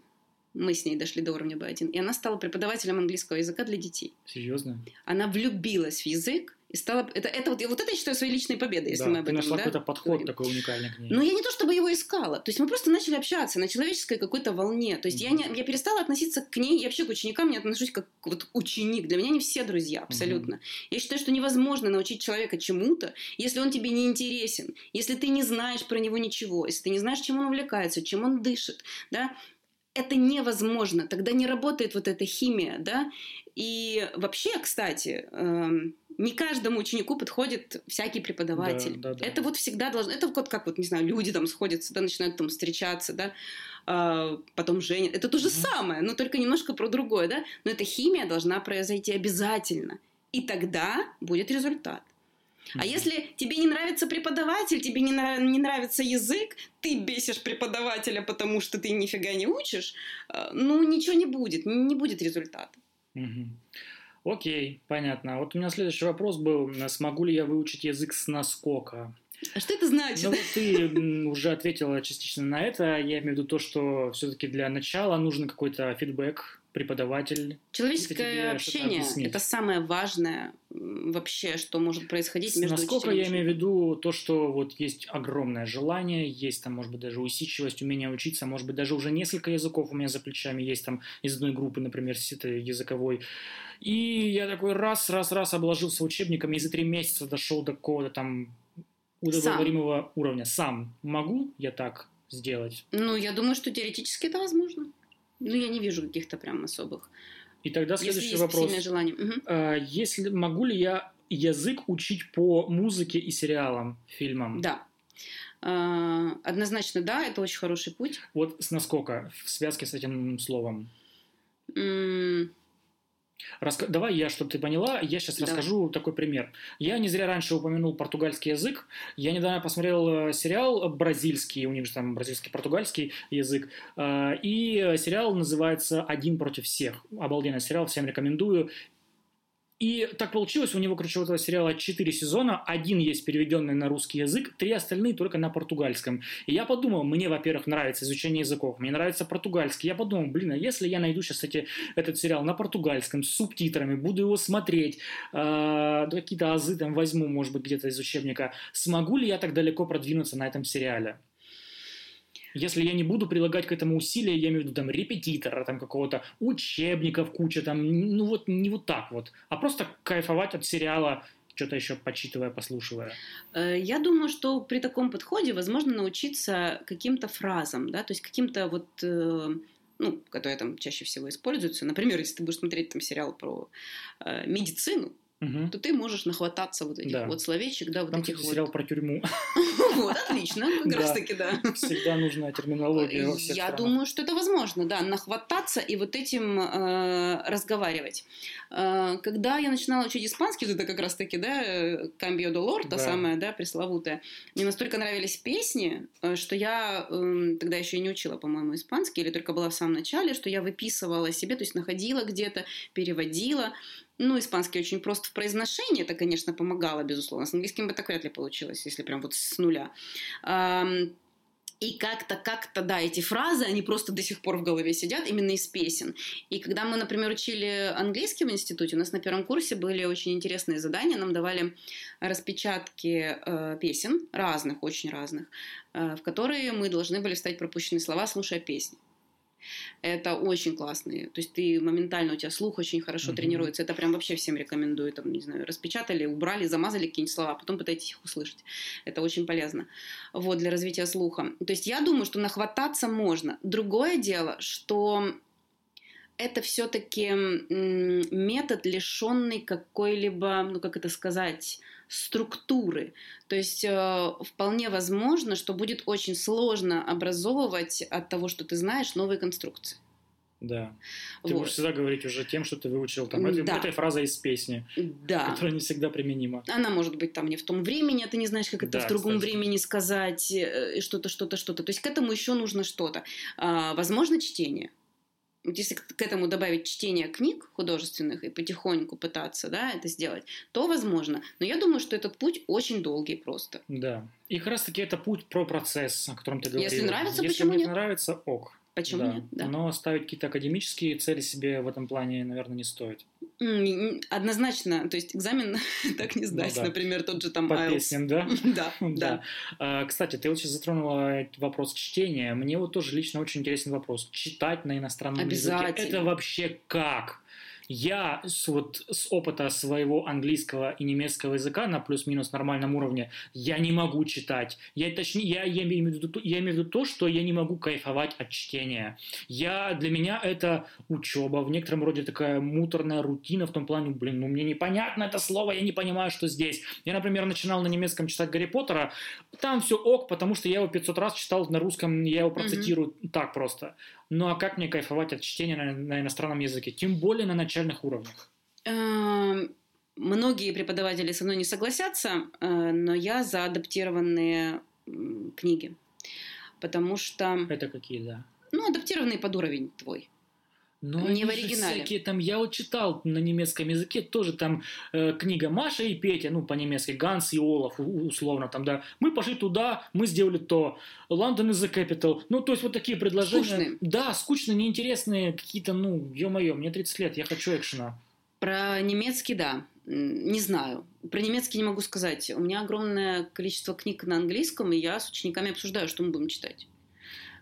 S3: мы с ней дошли до уровня B1, и она стала преподавателем английского языка для детей.
S2: Серьезно?
S3: Она влюбилась в язык и стала... Это, это вот, вот это я считаю своей личной победой, если
S2: да,
S3: мы об этом
S2: нашла
S3: да,
S2: какой-то подход
S3: говорим.
S2: такой уникальный к ней.
S3: Но я не то чтобы его искала. То есть мы просто начали общаться на человеческой какой-то волне. То есть я, не, я перестала относиться к ней, я вообще к ученикам не отношусь как вот ученик. Для меня они все друзья, абсолютно. Я считаю, что невозможно научить человека чему-то, если он тебе не интересен, если ты не знаешь про него ничего, если ты не знаешь, чем он увлекается, чем он дышит, да, это невозможно. Тогда не работает вот эта химия, да. И вообще, кстати, эм, не каждому ученику подходит всякий преподаватель.
S2: Да, да, да.
S3: Это вот всегда должно... Это вот как, вот, не знаю, люди там сходятся, да, начинают там встречаться, да, а, потом женят. Это то же
S2: Мгм.
S3: самое, но только немножко про другое, да. Но эта химия должна произойти обязательно. И тогда будет результат. А если тебе не нравится преподаватель, тебе не, нрав- не нравится язык, ты бесишь преподавателя, потому что ты нифига не учишь, э, ну ничего не будет, не будет результата.
S2: Окей, понятно. Вот у меня следующий вопрос был, э, смогу ли я выучить язык с наскока?
S3: А что это значит?
S2: Ну, вот ты уже ответила частично на это. Я имею в виду то, что все-таки для начала нужен какой-то фидбэк, преподаватель.
S3: Человеческое общение – это самое важное вообще, что может происходить между
S2: Насколько я имею в виду то, что вот есть огромное желание, есть там, может быть, даже усидчивость, умение учиться, может быть, даже уже несколько языков у меня за плечами есть там из одной группы, например, с этой языковой. И я такой раз, раз, раз обложился учебниками и за три месяца дошел до какого-то там удовлетворимого Сам. уровня. Сам могу я так сделать?
S3: Ну, я думаю, что теоретически это возможно. Ну, я не вижу каких-то прям особых.
S2: И тогда следующий если вопрос. Сильное желание. Угу. Если могу ли я язык учить по музыке и сериалам, фильмам?
S3: Да. А, однозначно, да, это очень хороший путь.
S2: Вот с насколько в связке с этим словом? М- Раска... Давай я, чтобы ты поняла, я сейчас да. расскажу такой пример. Я не зря раньше упомянул португальский язык. Я недавно посмотрел э, сериал бразильский, у них же там бразильский португальский язык. Э, и сериал называется «Один против всех». Обалденный сериал, всем рекомендую. И так получилось, у него, короче, у этого сериала 4 сезона, один есть переведенный на русский язык, три остальные только на португальском. И я подумал, мне, во-первых, нравится изучение языков, мне нравится португальский. Я подумал, блин, а если я найду сейчас эти, этот сериал на португальском с субтитрами, буду его смотреть, э, какие-то азы там возьму, может быть, где-то из учебника, смогу ли я так далеко продвинуться на этом сериале? Если я не буду прилагать к этому усилия, я имею в виду там репетитора, там какого-то учебников куча, там, ну вот не вот так вот, а просто кайфовать от сериала, что-то еще почитывая, послушивая?
S3: Э, я думаю, что при таком подходе возможно научиться каким-то фразам, да, то есть каким-то вот э, ну, которые там чаще всего используются. Например, если ты будешь смотреть там сериал про э, медицину, угу. то ты можешь нахвататься вот этих да. вот словечек, да, вот
S2: Там,
S3: этих
S2: вот... сериал про тюрьму.
S3: Вот, отлично, как раз таки, да.
S2: Всегда нужна терминология во
S3: всех Я думаю, что это возможно, да, нахвататься и вот этим э, разговаривать. Э, когда я начинала учить испанский, это как раз таки, да, Камбио Долор, та самая, да, пресловутая, мне настолько нравились песни, э, что я эм, тогда еще и не учила, по-моему, испанский, или только была в самом начале, что я выписывала себе, то есть находила где-то, переводила, ну, испанский очень просто в произношении, это, конечно, помогало, безусловно. С английским бы так вряд ли получилось, если прям вот с нуля. И как-то, как-то, да, эти фразы, они просто до сих пор в голове сидят, именно из песен. И когда мы, например, учили английский в институте, у нас на первом курсе были очень интересные задания. Нам давали распечатки э, песен, разных, очень разных, э, в которые мы должны были вставить пропущенные слова, слушая песни. Это очень классные. То есть ты моментально, у тебя слух очень хорошо mm-hmm. тренируется. Это прям вообще всем рекомендую. Там, не знаю, распечатали, убрали, замазали какие-нибудь слова, а потом пытайтесь их услышать. Это очень полезно. Вот, для развития слуха. То есть я думаю, что нахвататься можно. Другое дело, что это все-таки метод, лишенный какой-либо, ну как это сказать, структуры. То есть э, вполне возможно, что будет очень сложно образовывать от того, что ты знаешь, новые конструкции.
S2: Да. Ты вот. будешь всегда говорить уже тем, что ты выучил там этой, да. этой фразой из песни, да. которая не всегда применима.
S3: Она может быть там не в том времени, а ты не знаешь, как это да, в другом кстати. времени сказать, э, что-то, что-то, что-то. То есть к этому еще нужно что-то. А, возможно, чтение если к этому добавить чтение книг художественных и потихоньку пытаться да, это сделать, то возможно. Но я думаю, что этот путь очень долгий просто.
S2: Да. И как раз таки это путь про процесс, о котором ты говорил.
S3: Если нравится,
S2: Если
S3: почему
S2: нет? нравится, ок.
S3: Почему
S2: да.
S3: нет? Да.
S2: Но ставить какие-то академические цели себе в этом плане, наверное, не стоит.
S3: Однозначно, то есть экзамен так не сдать, ну, да. например, тот же там
S2: По IELTS. песням, да?
S3: да, да.
S2: А, кстати, ты вот сейчас затронула вопрос чтения. Мне вот тоже лично очень интересный вопрос. Читать на иностранном языке – это вообще как? Я с, вот, с опыта своего английского и немецкого языка на плюс-минус нормальном уровне, я не могу читать. Я, точнее, я, я, имею в виду, я имею в виду то, что я не могу кайфовать от чтения. Я, для меня это учеба, в некотором роде такая муторная рутина в том плане, блин, ну мне непонятно это слово, я не понимаю, что здесь. Я, например, начинал на немецком читать Гарри Поттера, там все ок, потому что я его 500 раз читал на русском, я его процитирую mm-hmm. так просто. Ну а как мне кайфовать от чтения на, на иностранном языке? Тем более на начальных уровнях.
S3: Эм, многие преподаватели со мной не согласятся, э, но я за адаптированные книги. Потому что...
S2: Это какие, да?
S3: Ну, адаптированные под уровень твой.
S2: Но
S3: не в оригинале.
S2: всякие там, я вот читал на немецком языке тоже там э, книга Маша и Петя, ну по-немецки, Ганс и Олаф, условно там, да. Мы пошли туда, мы сделали то. London is the capital. Ну, то есть вот такие предложения.
S3: Скучные.
S2: Да, скучные, неинтересные, какие-то, ну, ё-моё, мне 30 лет, я хочу экшена.
S3: Про немецкий, да. Не знаю. Про немецкий не могу сказать. У меня огромное количество книг на английском, и я с учениками обсуждаю, что мы будем читать.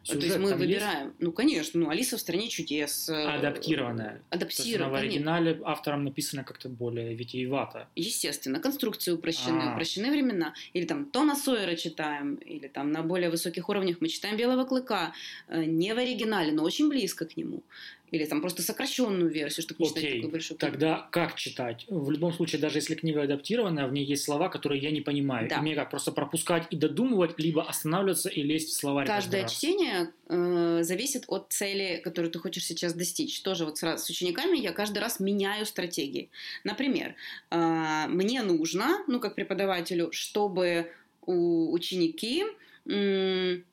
S3: То есть
S2: Сюжет
S3: мы
S2: там есть?
S3: выбираем. Ну, конечно. Ну, Алиса в стране чудес. э,
S2: Адаптированная.
S3: Адаптированная.
S2: в оригинале автором написано как-то более витиевато.
S3: Естественно, конструкции упрощены,
S2: А.
S3: упрощены времена. Или там Тома Сойера читаем, или там на более высоких уровнях мы читаем Белого Клыка. э, Не в оригинале, но очень близко к нему. Или там просто сокращенную версию, чтобы не читать
S2: Окей,
S3: такую большую книгу.
S2: Тогда как читать? В любом случае, даже если книга адаптированная, в ней есть слова, которые я не понимаю.
S3: Да.
S2: И мне как просто пропускать и додумывать, либо остановливаться и лезть в словарь.
S3: Каждое чтение э, зависит от цели, которую ты хочешь сейчас достичь. Тоже вот сразу с учениками я каждый раз меняю стратегии. Например, э, мне нужно, ну как преподавателю, чтобы у ученики м,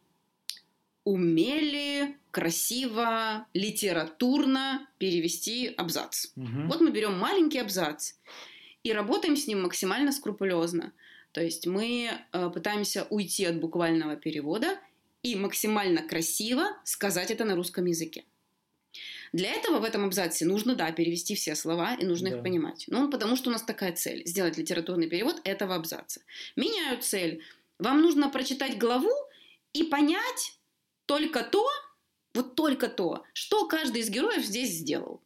S3: умели красиво, литературно перевести абзац.
S2: Мгм.
S3: Вот мы берем маленький абзац и работаем с ним максимально скрупулезно. То есть мы э, пытаемся уйти от буквального перевода и максимально красиво сказать это на русском языке. Для этого в этом абзаце нужно, да, перевести все слова, и нужно
S2: Да.
S3: их понимать. Ну, потому что у нас такая цель – сделать литературный перевод этого абзаца. Меняю цель. Вам нужно прочитать главу и понять только то, вот только то, что каждый из героев здесь сделал.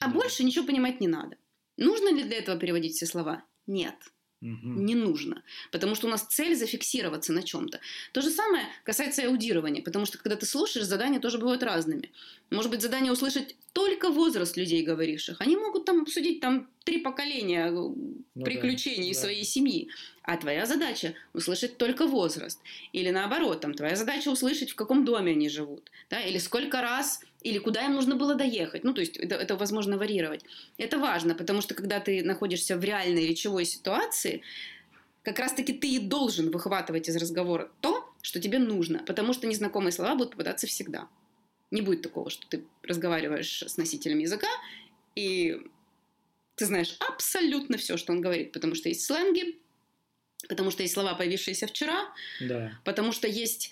S3: А
S2: Да.
S3: больше ничего понимать не надо. Нужно ли для этого переводить все слова? Нет,
S2: Мгм.
S3: не нужно. Потому что у нас цель зафиксироваться на чем-то. То же самое касается и аудирования, потому что когда ты слушаешь, задания тоже бывают разными. Может быть, задание услышать только возраст людей, говоривших. Они могут там обсудить там три поколения э,
S2: Ну да,
S3: приключений
S2: да.
S3: своей семьи. А твоя задача услышать только возраст. Или наоборот, там, твоя задача услышать, в каком доме они живут. Да? Или сколько раз, или куда им нужно было доехать. Ну, то есть это, это возможно варьировать. Это важно, потому что когда ты находишься в реальной речевой ситуации, как раз-таки ты и должен выхватывать из разговора то, что тебе нужно, потому что незнакомые слова будут попадаться всегда. Не будет такого, что ты разговариваешь с носителем языка, и ты знаешь абсолютно все, что он говорит, потому что есть сленги, потому что есть слова, появившиеся вчера,
S2: Да.
S3: потому что есть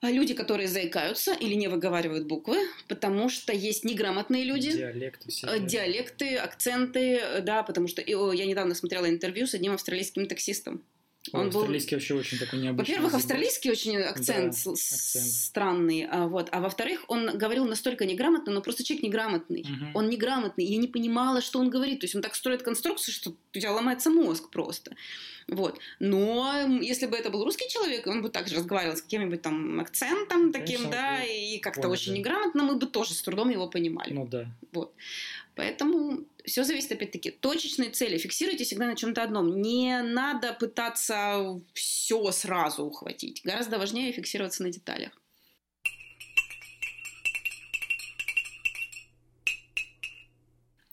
S3: а, люди, которые заикаются или не выговаривают буквы, потому что есть неграмотные люди,
S2: Диалекты все.
S3: э, диалекты, акценты, э, да, потому что я недавно смотрела интервью с одним австралийским таксистом. Он был-
S2: Австралийский вообще очень такой необычный.
S3: Во-первых, австралийский очень акцент,
S2: Да, акцент.
S3: странный, а, вот. А во-вторых, он говорил настолько неграмотно, но просто человек неграмотный.
S2: Мгм.
S3: Он неграмотный, я не понимала, что он говорит. То есть он так строит конструкцию, что у тебя ломается мозг просто. Вот. Но если бы это был русский человек, он бы также разговаривал с каким-нибудь там акцентом таким,
S2: Конечно,
S3: да,
S2: вот
S3: и как-то очень
S2: да.
S3: неграмотно, мы бы тоже с трудом его понимали.
S2: Ну да.
S3: Поэтому все зависит, опять-таки, точечные цели. Фиксируйте всегда на чем-то одном. Не надо пытаться все сразу ухватить. Гораздо важнее фиксироваться на деталях.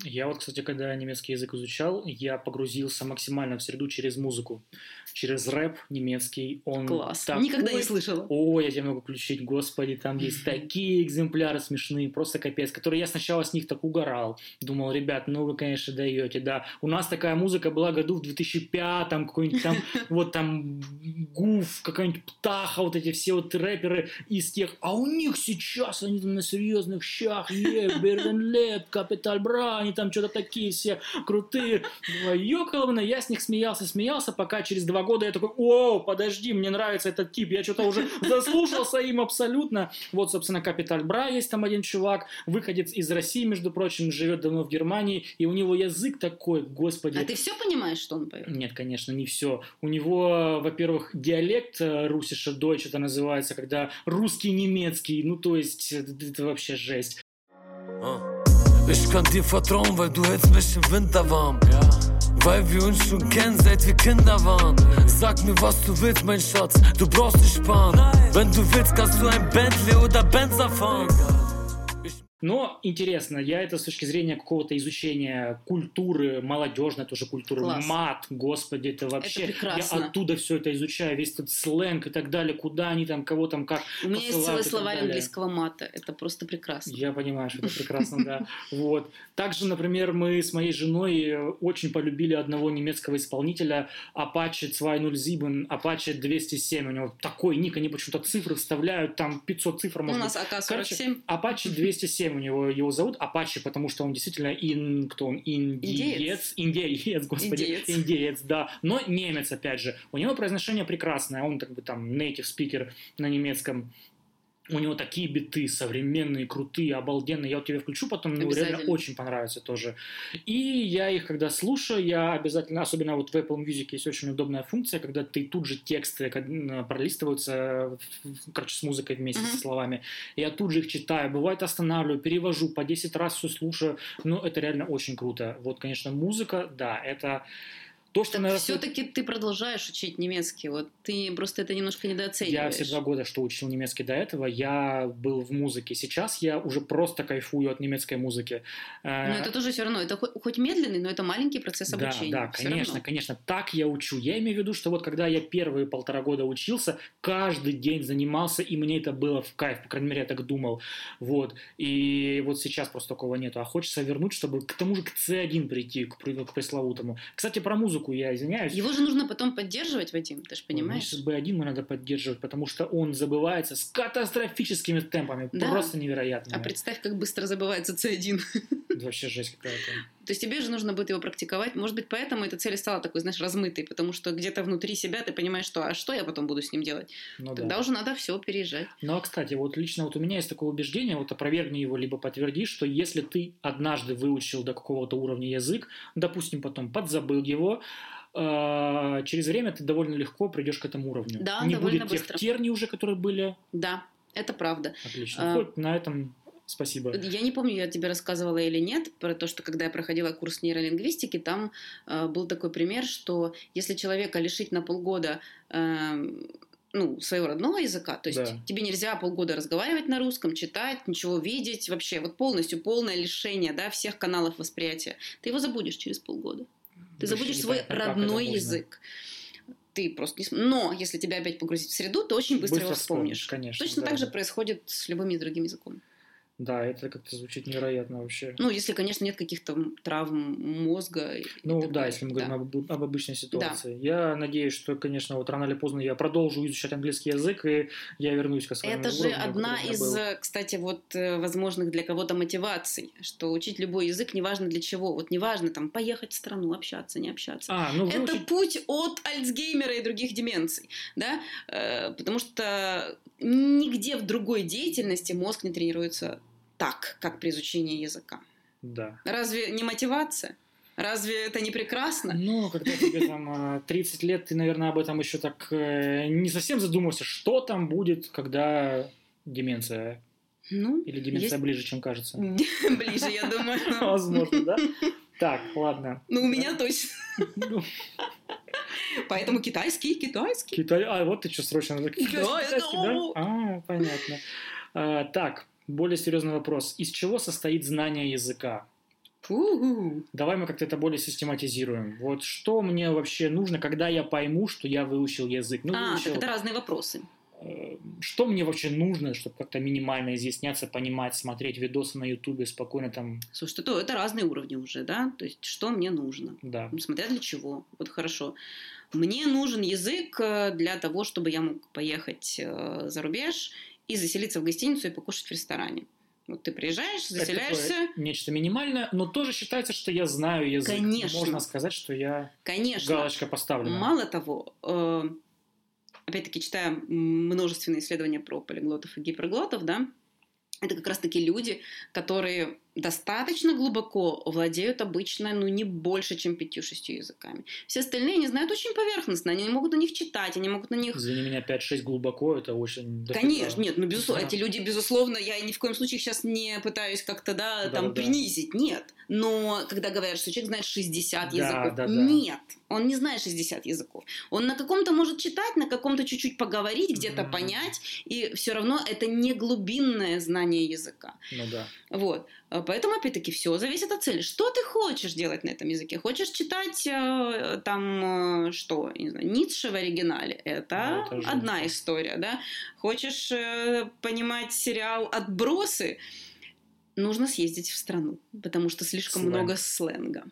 S2: Я вот, кстати, когда немецкий язык изучал, я погрузился максимально в среду через музыку, через рэп немецкий. Он
S3: Класс.
S2: такой-
S3: Никогда не слышала.
S2: Ой, я тебе могу включить, господи, там есть такие экземпляры смешные, просто капец, которые я сначала с них так угорал. Думал, ребят, ну вы, конечно, даете, да. У нас такая музыка была году в 2005, какой-нибудь там, вот там Гуф, какая-нибудь Птаха, вот эти все вот рэперы из тех, а у них сейчас они там на серьезных щах, е, Бернлет, Капитал Бра, они там что-то такие все крутые. Ёкаловна, я с них смеялся, смеялся, пока через два года я такой, о, подожди, мне нравится этот тип, я что-то уже заслушался им абсолютно. Вот, собственно, Капиталь Бра есть там один чувак, выходец из России, между прочим, живет давно в Германии, и у него язык такой, господи.
S3: А ты все понимаешь, что он поет?
S2: Нет, конечно, не все. У него, во-первых, диалект э, русиша дойч это называется, когда русский немецкий, ну то есть это, это вообще жесть.
S4: Ich kann dir vertrauen, weil du hältst mich im Winter warm. Weil wir uns schon kennen, seit wir Kinder waren. Sag mir, was du willst, mein Schatz, du brauchst nicht sparen. Wenn du willst, kannst du ein Bentley oder Benzer fahren.
S2: Но интересно, я это с точки зрения какого-то изучения культуры, молодежной тоже культуры,
S3: Класс.
S2: мат, господи, это вообще...
S3: Это прекрасно.
S2: Я оттуда все это изучаю, весь этот сленг и так далее, куда они там, кого там, как
S3: У меня есть целый словарь английского мата. Это просто прекрасно.
S2: Я понимаю, что это прекрасно, да. Вот. Также, например, мы с моей женой э, очень полюбили одного немецкого исполнителя Apache 207, Apache 207. У него такой ник, они почему-то цифры вставляют, там 500 цифр, может
S3: у нас
S2: Короче,
S3: АК-47.
S2: Apache 207 у него его зовут Apache, потому что он действительно ин, кто он, индиец, индеец, господи,
S3: Индеец.
S2: индеец, да, но немец опять же. У него произношение прекрасное, он как бы там native speaker на немецком. У него такие биты современные, крутые, обалденные. Я вот тебе включу потом, ну, реально очень понравится тоже. И я их, когда слушаю, я обязательно, особенно вот в Apple Music есть очень удобная функция, когда ты тут же тексты пролистываются, короче, с музыкой вместе,
S3: Мгм.
S2: со словами. Я тут же их читаю, бывает останавливаю, перевожу, по 10 раз все слушаю. Ну, это реально очень круто. Вот, конечно, музыка, да, это то, что, наверное,
S3: Все-таки ты продолжаешь учить немецкий. Вот ты просто это немножко
S2: Я
S3: недооцениваешь.
S2: все два года, что учил немецкий до этого, я был в музыке. Сейчас я уже просто кайфую от немецкой музыки. Э,
S3: Но это тоже все равно. Это хоть, медленный, но это маленький процесс
S2: да,
S3: обучения.
S2: да,
S3: Всё
S2: конечно,
S3: равно.
S2: конечно. Так я учу. Я имею в виду, что вот когда я первые полтора года учился, каждый день занимался, и мне это было в кайф, по крайней мере, я так думал. Вот. И вот сейчас просто такого нету. А хочется вернуть, чтобы к тому же к C1 прийти, к, к пресловутому. Кстати, про музыку я извиняюсь.
S3: Его же нужно потом поддерживать, Вадим, ты же понимаешь?
S2: Значит, B1 мы надо поддерживать, потому что он забывается с катастрофическими темпами.
S3: Да.
S2: Просто невероятно.
S3: А представь, как быстро забывается C1.
S2: Это вообще жесть какая-то.
S3: То есть тебе же нужно будет его практиковать. Может быть, поэтому эта цель стала такой, знаешь, размытой, потому что где-то внутри себя ты понимаешь, что а что я потом буду с ним делать?
S2: Ну,
S3: Тогда
S2: да.
S3: уже надо все переезжать.
S2: Ну, а, кстати, вот лично вот у меня есть такое убеждение, вот опровергни его, либо подтверди, что если ты однажды выучил до какого-то уровня язык, допустим, потом подзабыл его, через время ты довольно легко придешь к этому уровню.
S3: Да,
S2: Не
S3: довольно
S2: будет тех
S3: быстро.
S2: терний уже, которые были.
S3: Да, это правда.
S2: Отлично.
S3: А.
S2: Хоть на этом спасибо.
S3: Я не помню, я тебе рассказывала или нет, про то, что когда я проходила курс нейролингвистики, там э, был такой пример, что если человека лишить на полгода э, ну, своего родного языка, то есть
S2: Да.
S3: тебе нельзя полгода разговаривать на русском, читать, ничего видеть, вообще вот полностью полное лишение да, всех каналов восприятия, ты его забудешь через полгода. Ты забудешь свой
S2: это
S3: родной язык. Ты просто не Но если тебя опять погрузить в среду, ты очень быстро, его вспомнишь.
S2: конечно.
S3: Точно
S2: да.
S3: так же происходит с любым другим языком.
S2: Да, это как-то звучит невероятно вообще.
S3: Ну, если, конечно, нет каких-то травм мозга.
S2: Ну да, если мы говорим
S3: Да.
S2: об, об обычной ситуации. Я надеюсь, что, конечно, вот рано или поздно я продолжу изучать английский язык, и я вернусь к своему
S3: Это же
S2: уровню,
S3: одна
S2: у меня
S3: из,
S2: был.
S3: э, кстати, вот э, возможных для кого-то мотиваций, что учить любой язык неважно для чего. Вот неважно там поехать в страну, общаться, не общаться.
S2: А, ну
S3: Это
S2: выучить-
S3: путь от Альцгеймера и других деменций, да, Э, потому что нигде в другой деятельности мозг не тренируется так, как при изучении языка.
S2: Да.
S3: Разве не мотивация? Разве это не прекрасно?
S2: Ну, когда тебе там а, 30 лет, ты, наверное, об этом еще так э, не совсем задумался, что там будет, когда деменция.
S3: Ну,
S2: Или деменция
S3: Есть-
S2: ближе, чем кажется.
S3: ближе, я думаю.
S2: Возможно, да? Так, ладно.
S3: Ну, у меня точно.
S2: Ну,
S3: Поэтому китайский, китайский.
S2: Китай... А, вот ты что, срочно. Китайский, да? А, понятно. А, так, более серьезный вопрос. Из чего состоит знание языка?
S3: Фу.
S2: Давай мы как-то это более систематизируем. Вот что мне вообще нужно, когда я пойму, что я выучил язык? Ну,
S3: А,
S2: выучил,
S3: это разные вопросы.
S2: э, Что мне вообще нужно, чтобы как-то минимально изъясняться, понимать, смотреть видосы на Ютубе, спокойно там,
S3: Слушай, то это разные уровни уже, да? То есть, что мне нужно?
S2: да.
S3: Ну, Смотря для чего. Вот хорошо. Мне нужен язык э, для того, чтобы я мог поехать э, за рубеж и заселиться в гостиницу и покушать в ресторане. Вот ты приезжаешь,
S2: Это
S3: заселяешься.
S2: такое нечто минимальное, но тоже считается, что я знаю язык.
S3: Конечно.
S2: Можно сказать, что я
S3: Конечно.
S2: галочка поставлена.
S3: Мало того, э, опять-таки читая множественные исследования про полиглотов и гиперглотов, да, это как раз-таки люди, которые достаточно глубоко владеют обычно, ну, не больше, чем пятью-шестью языками. Все остальные они знают очень поверхностно, они не могут на них читать, они могут на них...
S2: Извини меня, 5-6 глубоко, это очень...
S3: Конечно, нет, ну, безусловно,
S2: Да.
S3: эти люди, безусловно, я ни в коем случае сейчас не пытаюсь как-то, да, там,
S2: Да-да-да.
S3: принизить, нет. Но когда говорят, что человек знает 60
S2: Да,
S3: языков,
S2: да-да.
S3: нет, он не знает 60 языков. Он на каком-то может читать, на каком-то чуть-чуть поговорить, где-то
S2: Мгм.
S3: понять, и все равно это не глубинное знание языка.
S2: Ну да.
S3: Вот. А Поэтому, опять-таки, все зависит от цели. Что ты хочешь делать на этом языке? Хочешь читать э, там э, что? Не знаю, Ницше в оригинале? Это,
S2: Ну, это
S3: одна история, да? Хочешь э, понимать сериал «Отбросы»? Нужно съездить в страну, потому что слишком
S2: Сленг.
S3: много сленга.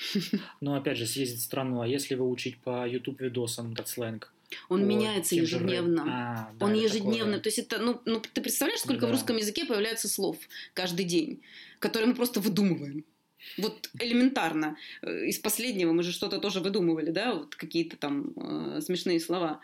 S2: Но опять же, съездить в страну, а если выучить по YouTube видосам этот сленг?
S3: Он
S2: по
S3: меняется
S2: же
S3: ежедневно.
S2: А, да,
S3: Он ежедневно.
S2: такое.
S3: То есть это, ну, ну, ты представляешь, сколько в
S2: Да.
S3: русском языке появляется слов каждый день, которые мы просто выдумываем. Вот элементарно. Э, Из последнего мы же что-то тоже выдумывали, да, вот какие-то там э, смешные слова.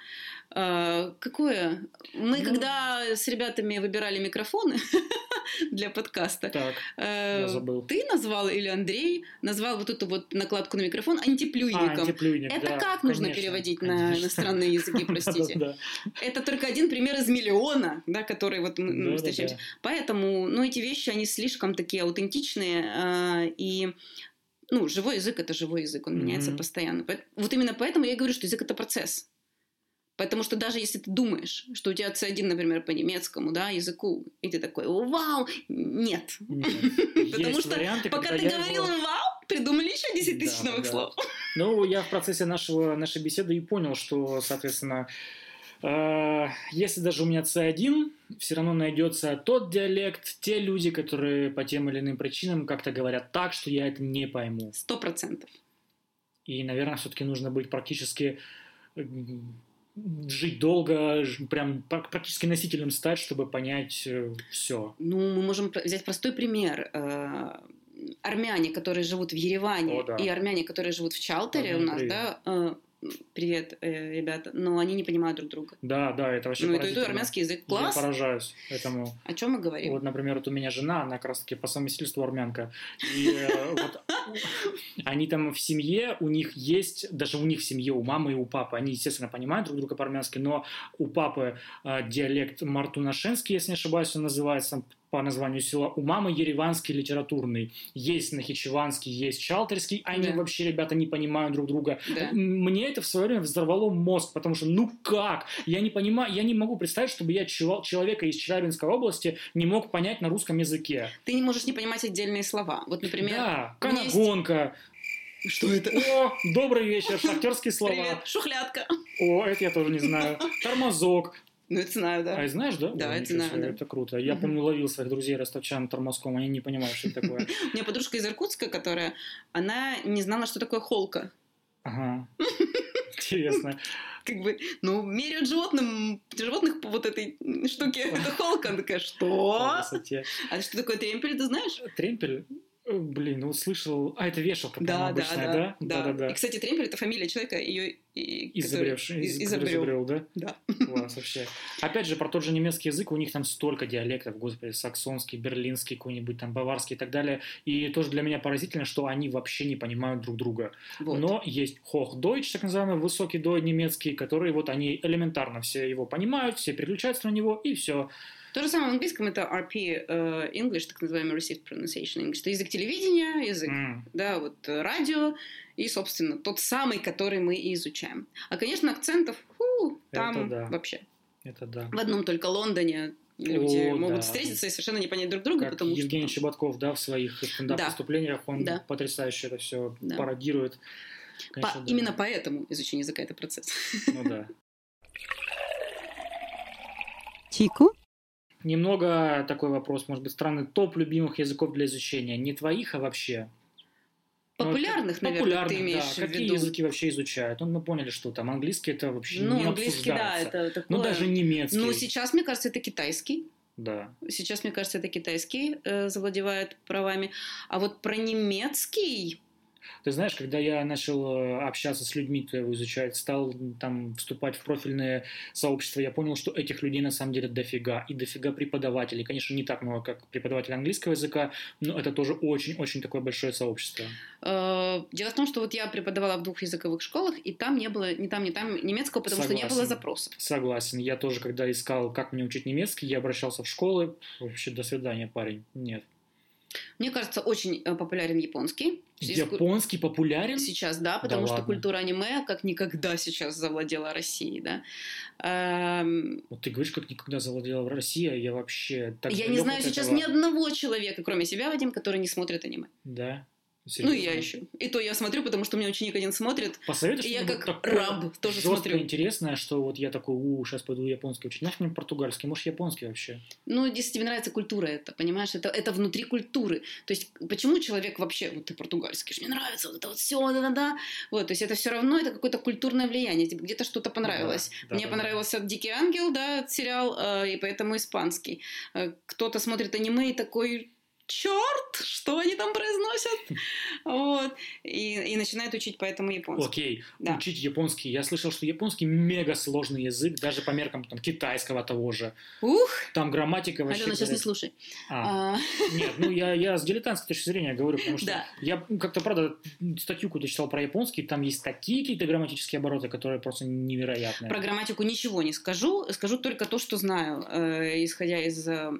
S3: Э, какое? Мы
S2: Ну.
S3: когда с ребятами выбирали микрофоны для подкаста,
S2: Так,
S3: э,
S2: я забыл.
S3: ты назвал или Андрей назвал вот эту вот накладку на микрофон антиплюйником.
S2: А, антиплюйник,
S3: Это
S2: да,
S3: как нужно
S2: конечно,
S3: переводить на
S2: конечно.
S3: иностранные языки, простите? Это только один пример из миллиона, да, который вот мы, встречаемся. Поэтому, ну, эти вещи, они слишком такие аутентичные, а, и, ну, живой язык – это живой язык, он меняется
S2: Мгм.
S3: постоянно. Вот именно поэтому я и говорю, что язык – это процесс. Потому что даже если ты думаешь, что у тебя C1, например, по немецкому, да, языку, и ты такой, вау, нет.
S2: Нет.
S3: Потому что
S2: варианты,
S3: Пока ты говорил
S2: его-
S3: вау, придумали еще 10 тысяч
S2: Да,
S3: новых
S2: да.
S3: слов.
S2: Ну, я в процессе нашего, нашей беседы и понял, что, соответственно, если даже у меня C1, все равно найдется тот диалект, те люди, которые по тем или иным причинам как-то говорят так, что я это не пойму.
S3: Сто процентов.
S2: И, наверное, все-таки нужно быть практически жить долго, прям пр- практически носителем стать, чтобы понять все.
S3: Ну, мы можем взять простой пример. Э, Армяне, которые живут в Ереване,
S2: О, да.
S3: и армяне, которые живут в Чалтере у
S2: Армяне,
S3: нас,
S2: привет.
S3: да, э, привет, э, ребята, но они не понимают друг друга.
S2: Да, да, это вообще
S3: ну, и то, и то армянский язык
S2: Я
S3: класс.
S2: поражаюсь этому.
S3: О чем мы говорим?
S2: Вот, например, вот у меня жена, она как раз-таки по совместительству армянка. И э, вот они там в семье, у них есть, даже у них в семье, у мамы и у папы, они, естественно, понимают друг друга по-армянски, но у папы э, диалект мартунашенский, если не ошибаюсь, он называется по названию села. У мамы ереванский литературный. Есть нахичеванский, есть чалтерский. Они
S3: Да.
S2: вообще, ребята, не понимают друг друга.
S3: Да.
S2: Мне это в свое время взорвало мозг, потому что, ну как? Я не понимаю, я не могу представить, чтобы я чел- человека из Челябинской области не мог понять на русском языке.
S3: Ты не можешь не понимать отдельные слова. Вот, например,
S2: да,
S3: есть-
S2: канагонка.
S3: что это?
S2: О, добрый вечер, шахтерские слова.
S3: Привет, шухлядка.
S2: О, это я тоже не знаю. Тормозок.
S3: Ну, это знаю,
S2: А
S3: да.
S2: знаешь, да?
S3: Да,
S2: Ой,
S3: это знаю,
S2: себе,
S3: да.
S2: Это круто. Я помню, ловил своих друзей ростовчан тормозком, они не понимают, что это такое.
S3: У меня подружка из Иркутска, которая, она не знала, что такое холка.
S2: Ага. Интересно.
S3: Как бы, ну, меряют животным, животных по вот этой штуке. Это холка. Она такая, что? А что такое тремпель, ты знаешь?
S2: Тремпель? Э, Блин, ну слышал. А, это вешалка, по-моему, обычная, да?
S3: да.
S2: да.
S3: И, кстати, тремпель это фамилия человека, ее
S2: Изобревший, из-
S3: изобрел.
S2: изобрел, да?
S3: Да.
S2: Класс вообще. Опять же, про тот же немецкий язык, у них там столько диалектов, господи, саксонский, берлинский какой-нибудь, там баварский и так далее. И тоже для меня поразительно, что они вообще не понимают друг друга.
S3: Вот.
S2: Но есть Hochdeutsch, так называемый высокий дой немецкий, который вот они элементарно все его понимают, все переключаются на него, и все.
S3: То же самое в английском это RP э, English, так называемый Received Pronunciation English. Это язык телевидения, язык да, вот э, радио и, собственно, тот самый, который мы и изучаем. А, конечно, акцентов, фу, там
S2: Это да.
S3: вообще.
S2: Это да.
S3: В одном только Лондоне люди
S2: О,
S3: могут
S2: да.
S3: встретиться и совершенно не понять друг друга,
S2: Как
S3: потому
S2: Евгений
S3: что...
S2: Щеботков, да, в своих стендап-выступлениях, он
S3: Да.
S2: потрясающе это все
S3: Да.
S2: пародирует.
S3: По-
S2: Конечно, да.
S3: Именно поэтому изучение языка это процесс.
S2: Ну да.
S5: Чику?
S2: Немного такой вопрос, может быть, странный. Топ любимых языков для изучения. Не твоих, а вообще. Ну,
S3: Популярных, наверное,
S2: популярных,
S3: ты имеешь
S2: да.
S3: в
S2: Какие
S3: виду.
S2: языки вообще изучают? Ну, мы поняли, что там английский это вообще
S3: Ну,
S2: не
S3: английский, да,
S2: обсуждается.
S3: это такое...
S2: Ну, даже немецкий.
S3: Ну, сейчас, мне кажется, это китайский.
S2: Да.
S3: Сейчас, мне кажется, это китайский э, завладевает правами. А вот про немецкий...
S2: Ты знаешь, когда я начал э, общаться с людьми, кто его изучает, стал там вступать в профильные сообщества, я понял, что этих людей на самом деле дофига. И дофига преподавателей. Конечно, не так много, как преподаватель английского языка, но это тоже очень-очень такое большое сообщество.
S3: Э, Дело в том, что вот я преподавала в двух языковых школах, и там не было ни там, ни там немецкого, потому что не было
S2: Согласен.
S3: запросов.
S2: Согласен. Я тоже, когда искал, как мне учить немецкий, я обращался в школы. Вообще, до свидания, парень. Нет.
S3: Мне кажется, очень э, популярен японский.
S2: Японский популярен?
S3: Сейчас, да, потому что
S2: ладно.
S3: культура аниме как никогда сейчас завладела Россией, да. Эм,
S2: Вот ты говоришь, как никогда завладела Россия, я вообще так
S3: я не знаю сейчас
S2: этого.
S3: ни одного человека, кроме себя, Вадим, который не смотрит аниме.
S2: Да?
S3: Ну,
S2: Серьезно?
S3: и я еще. И то я смотрю, потому что у меня ученик один смотрит,
S2: Посоветуешь
S3: и я как раб тоже смотрю.
S2: интересное, что вот я такой, у, сейчас пойду японский учить. Нафиг мне португальский, может, японский вообще?
S3: Ну, если тебе нравится культура это, понимаешь, это, это внутри культуры. То есть, почему человек вообще, вот ты португальский, мне нравится вот это вот все, да-да-да. Вот, то есть, это все равно, это какое-то культурное влияние, тебе где-то что-то понравилось.
S2: Да, да,
S3: Мне
S2: да,
S3: понравился «Дикий ангел», да, сериал, э, и поэтому испанский. Э, Кто-то смотрит аниме и такой, черт, что они там произносят? Вот. И, и начинает учить поэтому японский.
S2: Окей,
S3: Да.
S2: учить японский. Я слышал, что японский мега сложный язык, даже по меркам там, китайского того же.
S3: Ух,
S2: Там грамматика вообще...
S3: Алена, сейчас не слушай.
S2: А,
S3: А,
S2: Нет, ну я, я с дилетантской точки зрения говорю, потому что
S3: Да.
S2: я ну, как-то, правда, статью какую-то читал про японский, там есть такие какие-то грамматические обороты, которые просто невероятные.
S3: Про грамматику ничего не скажу, скажу только то, что знаю, э, исходя из э,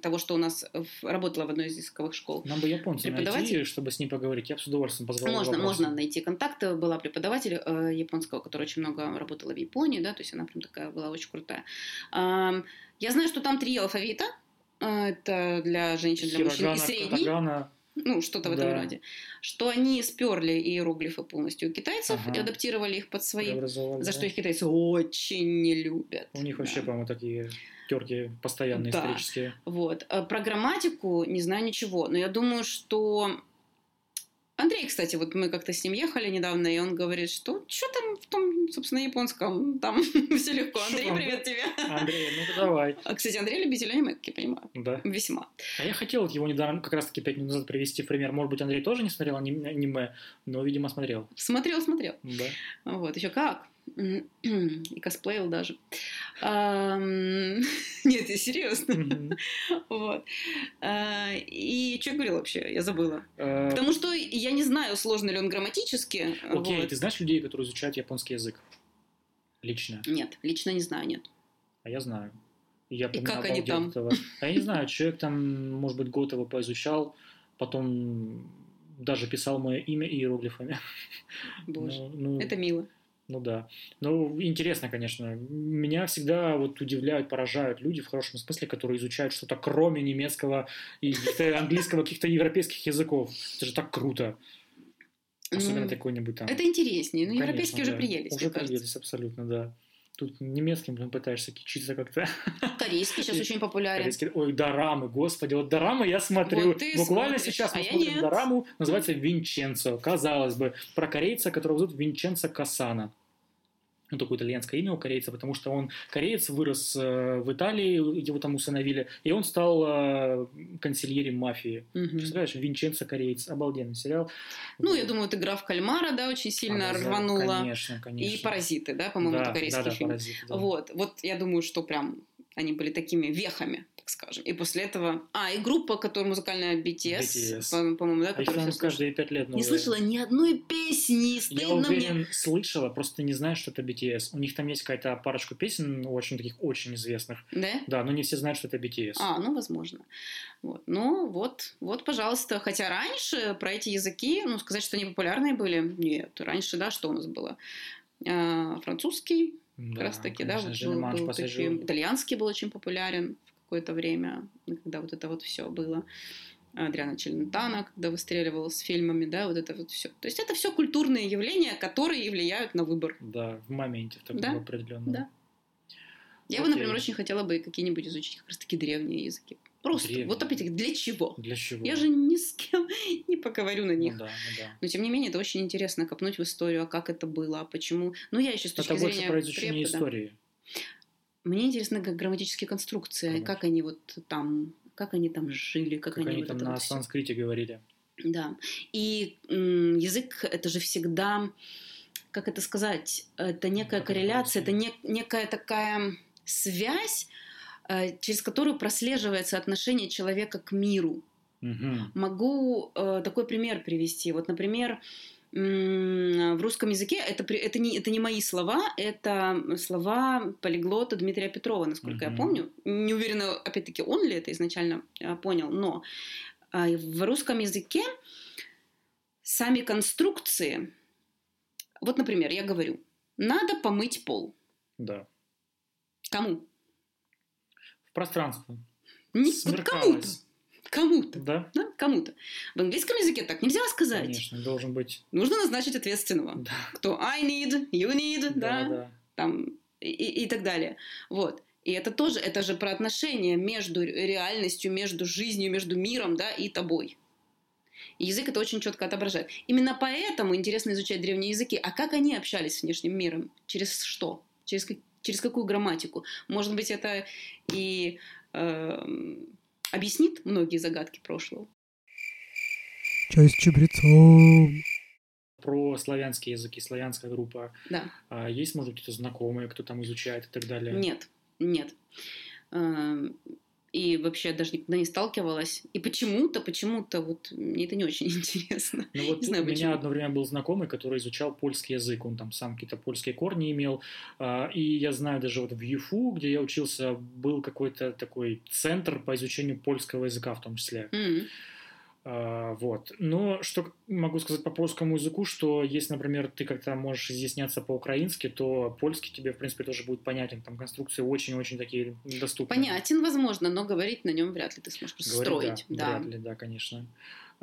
S3: того, что у нас работала в одной из языковых школ.
S2: Нам бы японца найти, чтобы с ним поговорить. Я бы с удовольствием позвал.
S3: Можно, можно найти контакты. Была преподаватель э, японского, которая очень много работала в Японии, да, то есть она прям такая была очень крутая. Ам, я знаю, что там три алфавита. Э, Это для женщин, для мужчин и
S2: Хирогана,
S3: средний.
S2: катагана.
S3: ну, что-то в этом
S2: Да.
S3: роде, что они сперли иероглифы полностью у китайцев
S2: Ага.
S3: и адаптировали их под свои, за
S2: да.
S3: что их китайцы очень не любят.
S2: У них вообще,
S3: Да.
S2: по-моему, такие терки постоянные,
S3: Да.
S2: исторические.
S3: Вот. А Про грамматику не знаю ничего, но я думаю, что... Андрей, кстати, вот мы как-то с ним ехали недавно, и он говорит, что что там в том, собственно, японском, там все легко.
S2: Что
S3: Андрей,
S2: там?
S3: привет тебе.
S2: Андрей, ну-ка давай.
S3: А, кстати, Андрей любитель аниме, как я понимаю.
S2: Да.
S3: Весьма.
S2: А я хотел его недавно, как раз-таки пять минут назад привести в пример. Может быть, Андрей тоже не смотрел аним- аниме, но, видимо, смотрел.
S3: Смотрел, смотрел.
S2: Да.
S3: Вот, еще как. И косплеил даже. Нет, я серьезно. Вот. А, И что я говорила вообще? Я забыла.
S2: Э,
S3: Потому что я не знаю, сложно ли он грамматически.
S2: Окей, ты знаешь людей, которые изучают японский язык? Лично.
S3: Нет, лично не знаю, нет.
S2: А я знаю. Я
S3: И как они там?
S2: этого. А я не знаю, человек там, может быть, год его поизучал, потом даже писал мое имя иероглифами.
S3: Боже,
S2: Ну, ну,
S3: это мило.
S2: Ну да. Ну, интересно, конечно. Меня всегда вот удивляют, поражают люди в хорошем смысле, которые изучают что-то кроме немецкого и английского, каких-то европейских языков. Это же так круто. Особенно
S3: Ну,
S2: какой-нибудь там.
S3: Это интереснее. Ну, европейские уже приелись,
S2: Уже
S3: кажется.
S2: приелись, абсолютно, да. Тут немецким блин, пытаешься кичиться как-то.
S3: Корейский сейчас очень популярен.
S2: Корейский- Ой, дорамы, господи, вот дорамы я смотрю.
S3: Вот
S2: Буквально
S3: смотришь,
S2: сейчас мы
S3: а
S2: смотрим дораму, называется Винченцо. Казалось бы, про корейца, которого зовут Винченцо Касана. Ну, такое итальянское имя у корейца, потому что он кореец, вырос э, в Италии, его там усыновили, и он стал э, консильерем мафии.
S3: Мгм.
S2: Представляешь, Винченцо кореец, обалденный сериал.
S3: Ну, я думаю, вот игра в кальмара, да, очень сильно
S2: Она,
S3: рванула.
S2: Конечно, конечно.
S3: И паразиты, да, по-моему,
S2: да,
S3: это корейский
S2: да, да,
S3: фильм.
S2: «Паразиты», да.
S3: Вот, вот я думаю, что прям они были такими вехами, так скажем. И после этого... А, и группа, которая музыкальная BTS,
S2: BTS.
S3: по- по-моему, да,
S2: А их там каждые пять лет
S3: Не
S2: новые.
S3: слышала ни одной песни,
S2: Я
S3: стыдно
S2: уверен,
S3: мне.
S2: слышала, просто не знаю, что это BTS. У них там есть какая-то парочку песен, очень таких очень известных.
S3: Да?
S2: Да, но не все знают, что это BTS.
S3: А, ну, возможно. Вот. Ну, вот, вот, пожалуйста. Хотя раньше про эти языки, ну, сказать, что они популярные были, нет. Раньше, да, что у нас было? А, французский,
S2: да,
S3: как раз таки, да, вот был,
S2: «Леманш
S3: был
S2: пассажир».
S3: таким. Итальянский был очень популярен в какое-то время, когда вот это вот все было. Адриана Челентана, когда выстреливал с фильмами, да, вот это вот все. То есть это все культурные явления, которые влияют на выбор.
S2: Да, в моменте в таком
S3: Да,
S2: определенном.
S3: да. Я бы,
S2: Окей.
S3: например, очень хотела бы какие-нибудь изучить как раз-таки древние языки. Просто.
S2: Древние.
S3: Вот опять-таки, для чего?
S2: Для чего?
S3: Я же ни с кем не поговорю на
S2: Ну
S3: них.
S2: да, ну да.
S3: Но тем не менее, это очень интересно копнуть в историю, а как это было, а почему. Ну, я еще с точки
S2: Это больше
S3: зрения
S2: про изучение
S3: препода.
S2: истории.
S3: Мне интересно, как грамматические конструкции,
S2: Конечно.
S3: как они вот там, как они там жили, как,
S2: Как они
S3: вот
S2: там
S3: это
S2: на
S3: вот
S2: санскрите говорили.
S3: Да. И язык это же всегда, как это сказать, это некая корреляция, это не, некая такая связь, через которую прослеживается отношение человека к миру.
S2: Угу.
S3: Могу э, такой пример привести. Вот, например, в русском языке это, это, не, это не мои слова, это слова полиглота Дмитрия Петрова, насколько mm-hmm. я помню. Не уверена, опять-таки, он ли это изначально э, понял, но э, в русском языке сами конструкции... Вот, например, я говорю, надо помыть пол.
S2: Да.
S3: Кому?
S2: Пространство.
S3: Не, вот кому-то. Кому-то.
S2: Да?
S3: да? Кому-то. В английском языке так нельзя сказать.
S2: Конечно, должен быть.
S3: Нужно назначить ответственного.
S2: Да.
S3: Кто I need, you need, да,
S2: Да, да.
S3: там и, и так далее. Вот. И это тоже, это же про отношения между реальностью, между жизнью, между миром, да, и тобой. И язык это очень четко отображает. Именно поэтому интересно изучать древние языки. А как они общались с внешним миром? Через что? Через, как- через какую грамматику? Может быть, это и эм, объяснит многие загадки прошлого.
S5: Часть чабрецов.
S2: Про славянские языки, славянская группа.
S3: Да.
S2: А есть, может быть, кто знакомые, кто там изучает и так далее?
S3: Нет, нет. И вообще я даже никогда не сталкивалась. И почему-то, почему-то вот мне это не очень интересно.
S2: Ну вот
S3: Не знаю,
S2: у меня
S3: почему.
S2: одно время был знакомый, который изучал польский язык, он там сам какие-то польские корни имел, А, и я знаю даже вот в ЮФУ, где я учился, был какой-то такой центр по изучению польского языка в том числе. А, Вот. Но что могу сказать по польскому языку, что если, например, ты как-то можешь изъясняться по-украински, то польский тебе, в принципе, тоже будет понятен. Там конструкции очень-очень такие доступные.
S3: Понятен, возможно, но говорить на нем вряд ли ты сможешь
S2: Говорить,
S3: строить.
S2: да,
S3: Да.
S2: Вряд ли, да, конечно.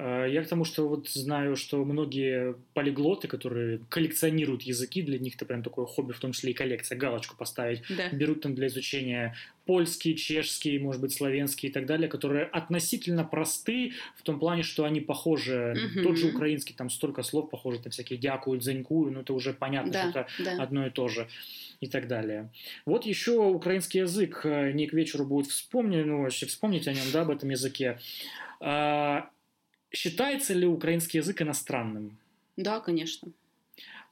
S2: А, Я к тому, что вот знаю, что многие полиглоты, которые коллекционируют языки, для них это прям такое хобби, в том числе и коллекция, галочку поставить,
S3: Да.
S2: берут там для изучения польский, чешский, может быть, славянский и так далее, которые относительно просты в том плане, что они похожи.
S3: Мгм.
S2: Тот же украинский, там столько слов похожи, там всякие дякую, дзенькую, ну это уже понятно, что
S3: Да,
S2: это
S3: да.
S2: одно и то же и так далее. Вот еще украинский язык, э, не к вечеру будет вспомнить, ну, вообще вспомнить о нем, да, об этом языке. Считается ли украинский язык иностранным?
S3: Да, конечно.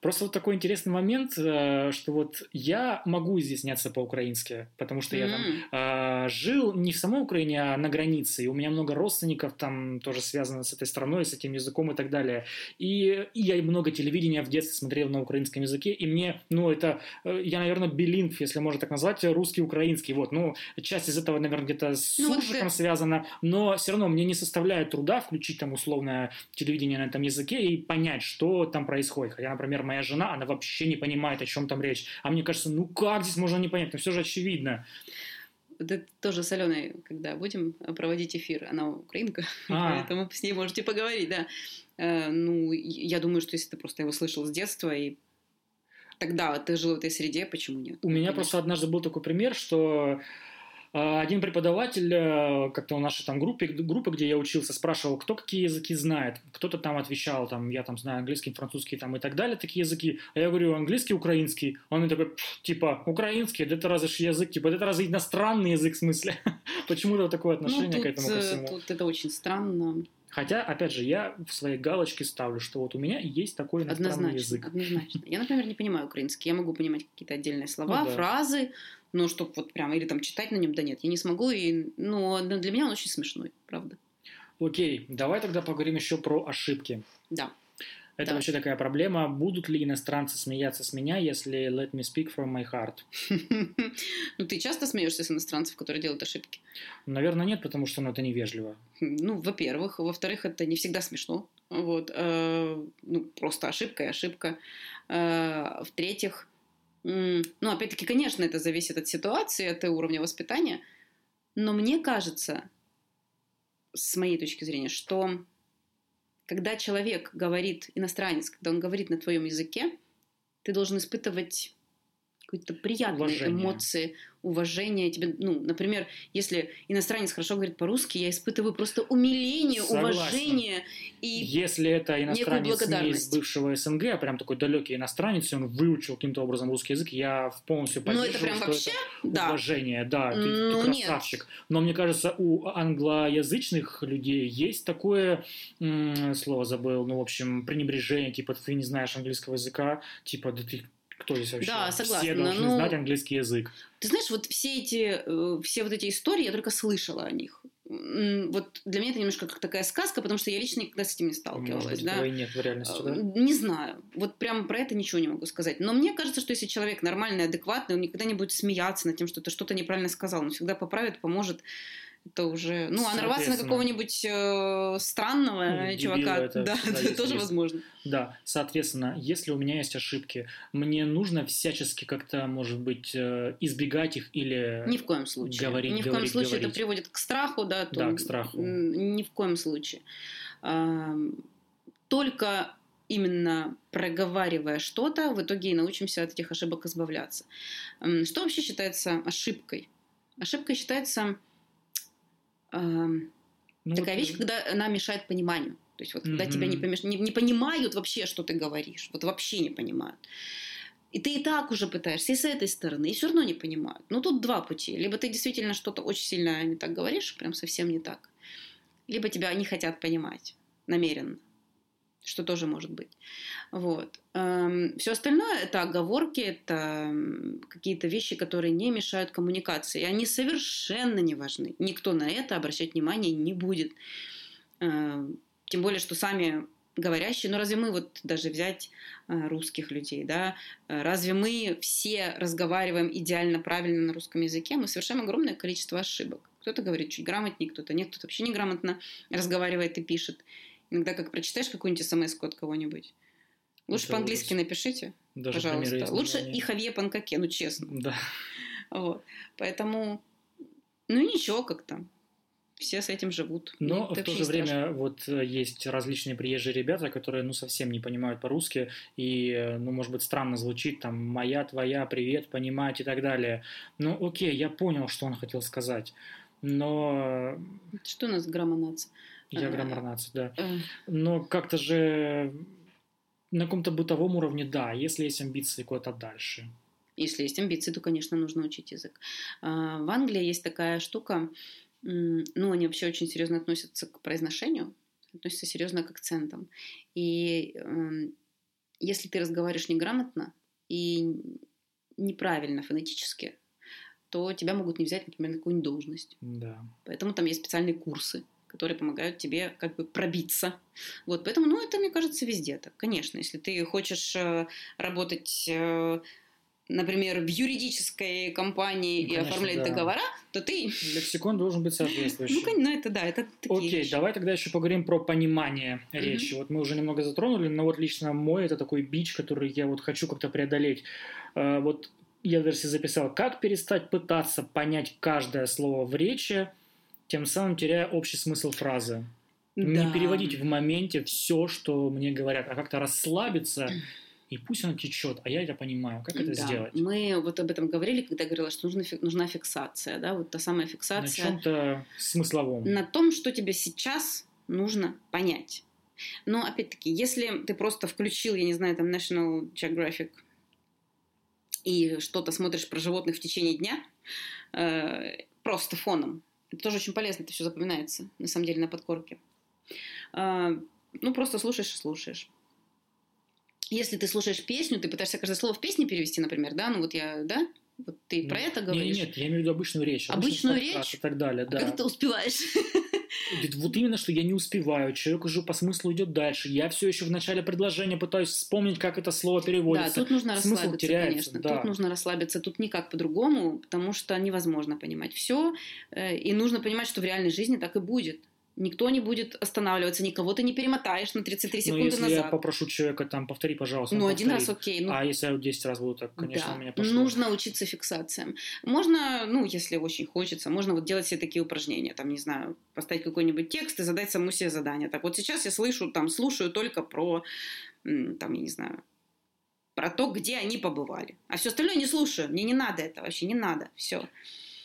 S2: Просто вот такой интересный момент, э, что вот я могу изъясняться по-украински, потому что я там а, жил не в самой Украине, а на границе. И у меня много родственников там тоже связано с этой страной, с этим языком и так далее. И, и я много телевидения в детстве смотрел на украинском языке, и мне, ну, это, э, я, наверное, билингв, если можно так назвать, русский-украинский. Вот, ну, часть из этого, наверное, где-то с
S3: Ну, вот
S2: суржиком
S3: ты-
S2: связана, но все равно мне не составляет труда включить там условное телевидение на этом языке и понять, что там происходит. Хотя, например, моя жена, она вообще не понимает, о чем там речь. А мне кажется, ну как здесь можно не понять? Ну все же очевидно.
S3: Это тоже с Аленой, когда будем проводить эфир, она украинка,
S2: А.
S3: поэтому с ней можете поговорить, да. Э, Ну, я думаю, что если ты просто его слышал с детства, и тогда ты жил в этой среде, почему нет?
S2: У меня
S3: Конечно.
S2: просто однажды был такой пример, что э, один преподаватель э, как-то в нашей там группе, группы, где я учился, спрашивал, кто какие языки знает. Кто-то там отвечал, там, я там знаю английский, французский там и так далее, такие языки. А я говорю, английский, украинский. Он такой, «Пф, типа, украинский, да это разве язык, типа, это разве иностранный язык, в смысле? Почему-то такое отношение
S3: ну,
S2: к
S3: тут,
S2: этому ко
S3: э,
S2: всему.
S3: тут это очень странно.
S2: Хотя, опять же, я в своей галочке ставлю, что вот у меня есть такой иностранный
S3: Однозначно,
S2: язык.
S3: однозначно. Я, например, не понимаю украинский. Я могу понимать какие-то отдельные слова,
S2: Ну да.
S3: фразы, но чтобы вот прям или там читать на нем, да нет, я не смогу. И, но но для меня он очень смешной, правда.
S2: Окей, давай тогда поговорим еще про ошибки.
S3: Да.
S2: Это
S3: Да.
S2: вообще такая проблема. Будут ли иностранцы смеяться с меня, если let me speak from my heart?
S3: Ну, ты часто смеешься с иностранцев, которые делают ошибки?
S2: Наверное, нет, потому что ну, это невежливо.
S3: Ну, во-первых. Во-вторых, это не всегда смешно. Вот. э, Ну, просто ошибка и ошибка. Э, В-третьих, ну, опять-таки, конечно, это зависит от ситуации, от уровня воспитания. Но мне кажется, с моей точки зрения, что когда человек говорит, иностранец, когда он говорит на твоем языке, ты должен испытывать какие-то приятные
S2: Уважение.
S3: эмоции, уважение тебе, ну, например, если иностранец хорошо говорит по-русски, я испытываю просто умиление,
S2: Согласен.
S3: уважение и
S2: Если это иностранец не из бывшего СНГ, а прям такой далекий иностранец, и он выучил каким-то образом русский язык, я полностью
S3: Ну,
S2: поддерживаю,
S3: это прям
S2: что
S3: вообще,
S2: это
S3: да.
S2: уважение, да, ты, ты
S3: Ну, нет.
S2: красавчик. Но мне кажется, у англоязычных людей есть такое слово забыл, ну, в общем, пренебрежение, типа, ты не знаешь английского языка, типа, да ты кто здесь вообще?
S3: Да, согласна,
S2: Все должны
S3: ну-
S2: знать английский язык.
S3: Ты знаешь, вот все эти, э, все вот эти истории, я только слышала о них. Вот для меня это немножко как такая сказка, потому что я лично никогда с этим не
S2: Может
S3: сталкивалась.
S2: быть,
S3: да.
S2: и нет в реальности, да?
S3: Э, Не знаю. Вот прям про это ничего не могу сказать. Но мне кажется, что если человек нормальный, адекватный, он никогда не будет смеяться над тем, что ты что-то неправильно сказал. Он всегда поправит, поможет. Это уже... Ну, а нарваться на какого-нибудь э, странного
S2: Ну, дебила
S3: чувака,
S2: это
S3: да, это
S2: есть
S3: тоже
S2: риск.
S3: возможно.
S2: Да, соответственно, если у меня есть ошибки, мне нужно всячески как-то, может быть, э, избегать их или...
S3: Ни в коем случае.
S2: Говорить,
S3: Ни в коем
S2: говорить,
S3: случае это
S2: говорить.
S3: приводит к страху, да, то
S2: Да, к страху.
S3: Ни в коем случае. Только именно проговаривая что-то, в итоге и научимся от этих ошибок избавляться. Что вообще считается ошибкой? Ошибкой считается
S2: Ну,
S3: такая
S2: вот,
S3: вещь, когда она мешает пониманию. То есть вот когда
S2: Мгм.
S3: тебя не, помеш- не, не понимают вообще, что ты говоришь. Вот вообще не понимают. И ты и так уже пытаешься, и с этой стороны, и все равно не понимают. Ну, тут два пути. Либо ты действительно что-то очень сильно не так говоришь, прям совсем не так. Либо тебя не хотят понимать намеренно. Что тоже может быть. Вот. все остальное это оговорки, это какие-то вещи, которые не мешают коммуникации. Они совершенно не важны. Никто на это обращать внимание не будет. Эм, Тем более, что сами говорящие, ну разве мы вот даже взять э, русских людей, да, э, разве мы все разговариваем идеально правильно на русском языке? Мы совершаем огромное количество ошибок. Кто-то говорит чуть грамотнее, кто-то нет, кто-то вообще неграмотно разговаривает и пишет. Иногда как прочитаешь какую-нибудь смс от кого-нибудь, лучше
S2: Это
S3: по-английски
S2: ужас.
S3: напишите,
S2: даже
S3: пожалуйста. Лучше и хавье панкаке, ну честно.
S2: Да.
S3: Вот. Поэтому, ну ничего как-то. Все с этим живут.
S2: Но
S3: Ну, это
S2: в то же
S3: не страшно.
S2: время вот э, есть различные приезжие ребята, которые ну совсем не понимают по-русски и э, ну может быть странно звучит там моя твоя привет понимать и так далее. Ну окей, я понял, что он хотел сказать, но
S3: Что у нас граммонация?
S2: Я граммарнаций, да.
S3: Э,
S2: Но как-то же на каком-то бытовом уровне, да, если есть амбиции куда-то дальше.
S3: Если есть амбиции, то, конечно, нужно учить язык. А, В Англии есть такая штука, ну, они вообще очень серьезно относятся к произношению, относятся серьезно к акцентам. И эм, если ты разговариваешь неграмотно и неправильно фонетически, то тебя могут не взять, например, на какую-нибудь должность.
S2: Да.
S3: Поэтому там есть специальные курсы, которые помогают тебе как бы пробиться. Вот, поэтому, ну, это, мне кажется, везде так. Конечно, если ты хочешь э, работать, э, например, в юридической компании
S2: Ну,
S3: и
S2: конечно,
S3: оформлять
S2: да.
S3: договора, то ты...
S2: Лексикон должен быть соответствующий.
S3: Ну, ну, это да, это такие
S2: Окей,
S3: вещи.
S2: давай тогда еще поговорим про понимание речи. Вот мы уже немного затронули, но вот лично мой это такой бич, который я вот хочу как-то преодолеть. Э, Вот я даже себе записал, как перестать пытаться понять каждое слово в речи, тем самым теряя общий смысл фразы. Не
S3: Да.
S2: переводить в моменте все, что мне говорят, а как-то расслабиться, и пусть оно течет, а я это понимаю. Как это
S3: Да.
S2: сделать?
S3: Мы вот об этом говорили, когда говорила, что нужна, нужна фиксация, да, вот та самая
S2: На
S3: фиксация.
S2: чем-то смысловом.
S3: на том, что тебе сейчас нужно понять. Но, опять-таки, если ты просто включил, я не знаю, там National Geographic и что-то смотришь про животных в течение дня, э, просто фоном, это тоже очень полезно, это все запоминается, на самом деле, на подкорке. Э, ну, просто слушаешь и слушаешь. Если ты слушаешь песню, ты пытаешься каждое слово в песне перевести, например, да, ну вот я, да, вот ты про это говоришь.
S2: Нет, я имею в виду обычную речь.
S3: Обычную речь?
S2: И так далее,
S3: А
S2: да.
S3: Как ты успеваешь?
S2: Вот именно, что я не успеваю. Человек уже по смыслу идет дальше. Я все еще в начале предложения пытаюсь вспомнить, как это слово
S3: Да,
S2: переводится.
S3: тут нужно
S2: Смысл
S3: расслабиться,
S2: теряется,
S3: конечно.
S2: да.
S3: Тут нужно расслабиться, тут никак по-другому, потому что невозможно понимать все. И нужно понимать, что в реальной жизни так и будет. Никто не будет останавливаться, никого ты не перемотаешь на 33
S2: Но
S3: секунды
S2: если я
S3: назад.
S2: попрошу человека там, повтори, пожалуйста.
S3: Ну, один
S2: повторит.
S3: раз окей. Ну,
S2: А если я 10 раз буду так, конечно,
S3: да.
S2: у меня пошло.
S3: Нужно учиться фиксациям. Можно, ну, если очень хочется, можно вот делать себе такие упражнения. Там, не знаю, поставить какой-нибудь текст и задать саму себе задание. Так вот сейчас я слышу, там, слушаю только про, там, я не знаю, про то, где они побывали. А все остальное не слушаю. Мне не надо это вообще, не надо. Все.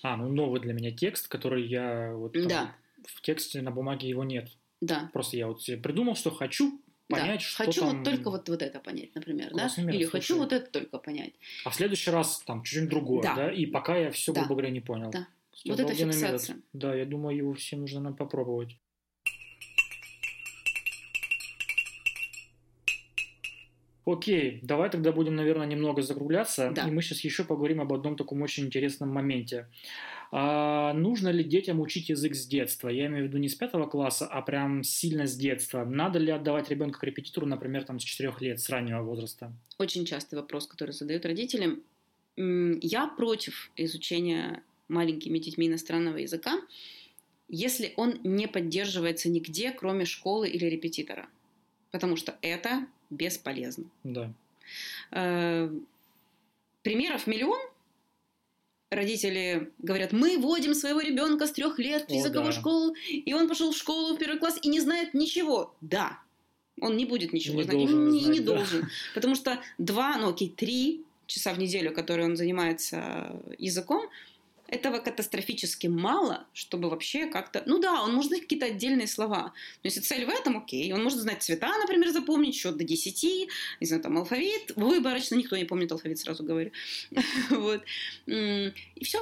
S2: А, ну новый для меня текст, который я вот там
S3: Да.
S2: В тексте на бумаге его нет.
S3: Да.
S2: Просто я вот себе придумал, что хочу понять,
S3: да.
S2: что
S3: хочу
S2: там...
S3: вот только вот, вот это понять, например, да?
S2: Метод,
S3: Или хочу
S2: слушай.
S3: вот это только понять.
S2: А в следующий раз там чуть-чуть другое, да?
S3: Да.
S2: И пока я все,
S3: Да.
S2: грубо говоря, не понял.
S3: Да.
S2: Кстати,
S3: Вот это
S2: обалденный метод.
S3: фиксация.
S2: Да, я думаю, его всем нужно нам попробовать. Окей, давай тогда будем, наверное, немного закругляться.
S3: Да.
S2: И мы сейчас еще поговорим об одном таком очень интересном моменте. А, нужно ли детям учить язык с детства? Я имею в виду не с пятого класса, а прям сильно с детства. Надо ли отдавать ребенка к репетитору, например, там с четырех лет, с раннего возраста?
S3: Очень частый вопрос, который задают родители. М, Я против изучения маленькими детьми иностранного языка, если он не поддерживается нигде, кроме школы или репетитора. Потому что это бесполезно.
S2: Да.
S3: Э, Примеров миллион. Родители говорят, мы вводим своего ребенка с трех лет в языковую
S2: да.
S3: школу, и он пошел в школу в первый класс и не знает ничего. Да, он не будет ничего
S2: Не
S3: знать,
S2: должен
S3: не,
S2: знать,
S3: не
S2: да.
S3: должен. Потому что два, ну окей, три часа в неделю, которые он занимается языком, этого катастрофически мало, чтобы вообще как-то... Ну да, он может знать какие-то отдельные слова. Но если цель в этом, окей. Он может знать цвета, например, запомнить, счет до 10, не знаю, там алфавит. Выборочно никто не помнит алфавит, сразу говорю. Вот. И все.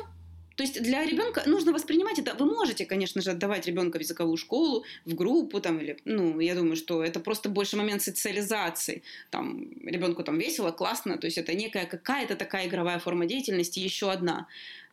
S3: То есть для ребенка нужно воспринимать это. Вы можете, конечно же, отдавать ребенка в языковую школу, в группу там или, ну, я думаю, что это просто больше момент социализации. Там ребенку там весело, классно, то есть это некая какая-то такая игровая форма деятельности, еще одна,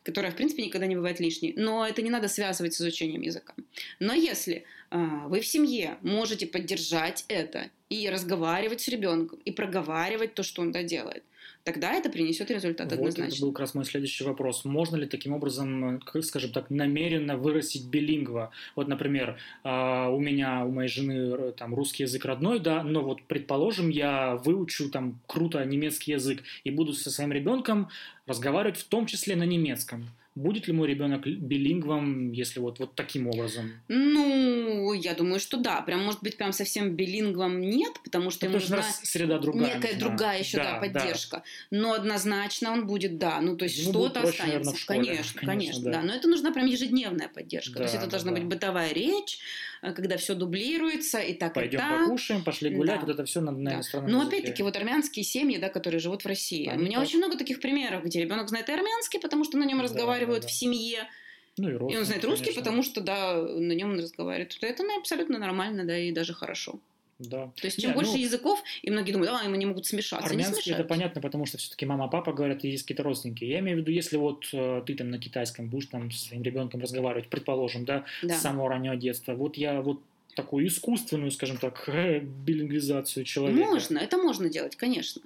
S3: которая в принципе никогда не бывает лишней. Но это не надо связывать с изучением языка. Но если а, вы в семье можете поддержать это и разговаривать с ребенком и проговаривать то, что он доделает, тогда это принесет результат
S2: Вот это
S3: однозначно.
S2: был как раз мой следующий вопрос. Можно ли таким образом, как, скажем так, намеренно вырастить билингва? Вот, например, а, у меня, у моей жены там русский язык родной, да, но вот, предположим, я выучу там круто немецкий язык и буду со своим ребенком разговаривать в том числе на немецком. Будет ли мой ребенок билингвом, если вот, вот таким образом?
S3: Ну, я думаю, что да. Прям, может быть, прям совсем билингвом нет, потому что
S2: Ну,
S3: ему нужна
S2: среда другая.
S3: некая
S2: нужна.
S3: другая еще, да, поддержка. Но однозначно он будет, да. Ну, то есть
S2: Ему
S3: что-то
S2: проще,
S3: останется.
S2: наверное, школе.
S3: Конечно,
S2: Конечно,
S3: конечно,
S2: да.
S3: да. Но это нужна прям ежедневная поддержка. то есть
S2: Да,
S3: это
S2: да,
S3: должна
S2: да.
S3: быть бытовая речь, когда все дублируется, и так,
S2: Пойдем
S3: и так.
S2: покушаем, пошли гулять,
S3: Да.
S2: вот это все на, на
S3: Да.
S2: иностранном
S3: Но
S2: языке.
S3: опять-таки, вот армянские семьи, да, которые живут в России.
S2: Они
S3: У меня очень много таких примеров, где ребенок знает и армянский, потому что на нем
S2: Да,
S3: разговаривают
S2: да, да.
S3: в семье.
S2: Ну и,
S3: И он знает русский,
S2: конечно.
S3: потому что, да, на нем он разговаривает. Это ну, абсолютно нормально, да, и даже хорошо.
S2: Да.
S3: То есть, чем
S2: Не,
S3: больше
S2: ну,
S3: языков, и многие думают, а, они могут смешаться.
S2: Армянский это понятно, потому что все-таки мама, папа говорят, и есть какие-то родственники. Я имею в виду, если вот э, ты там на китайском будешь там со своим ребенком разговаривать, предположим, да,
S3: Да.
S2: с самого раннего детства, вот я вот такую искусственную, скажем так, билингвизацию человека.
S3: Можно, это можно делать, конечно.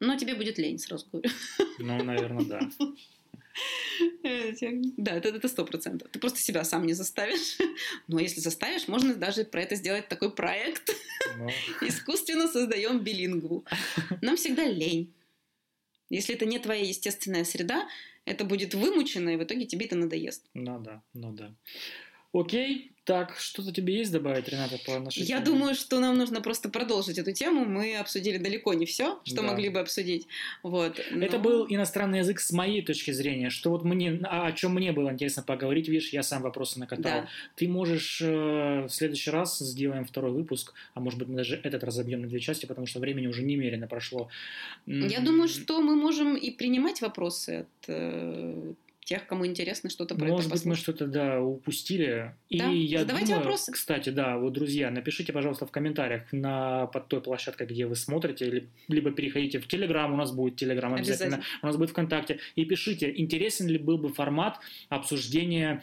S3: Но тебе будет лень, сразу говорю.
S2: Ну, наверное, да.
S3: Да, это сто процентов. Ты просто себя сам не заставишь. Но если заставишь, можно даже про это сделать такой проект.
S2: Ну,
S3: Искусственно создаем билингву. Нам всегда лень. Если это не твоя естественная среда, это будет вымучено, и в итоге тебе это надоест.
S2: ну да, ну да. Окей, так, что-то тебе есть добавить, Рената, по нашей
S3: Я думаю, что нам нужно просто продолжить эту тему. Мы обсудили далеко не все, что
S2: Да.
S3: могли бы обсудить. Вот.
S2: Это
S3: но-
S2: был иностранный язык с моей точки зрения, что вот мне, а о чем мне было интересно поговорить, видишь, я сам вопросы накатал.
S3: Да.
S2: Ты можешь э, в следующий раз сделаем второй выпуск, а может быть мы даже этот разобьем на две части, потому что времени уже немерено прошло.
S3: Я думаю, что мы можем и принимать вопросы от э, тех, кому интересно что-то про
S2: Может
S3: это
S2: быть, мы
S3: послушать.
S2: что-то, да, упустили. И
S3: Да,
S2: я
S3: задавайте
S2: думаю,
S3: вопросы.
S2: кстати, да, вот, друзья, напишите, пожалуйста, в комментариях на, под той площадкой, где вы смотрите, либо переходите в Телеграм, у нас будет Телеграм обязательно,
S3: Обязательно.
S2: у нас будет ВКонтакте, и пишите, интересен ли был бы формат обсуждения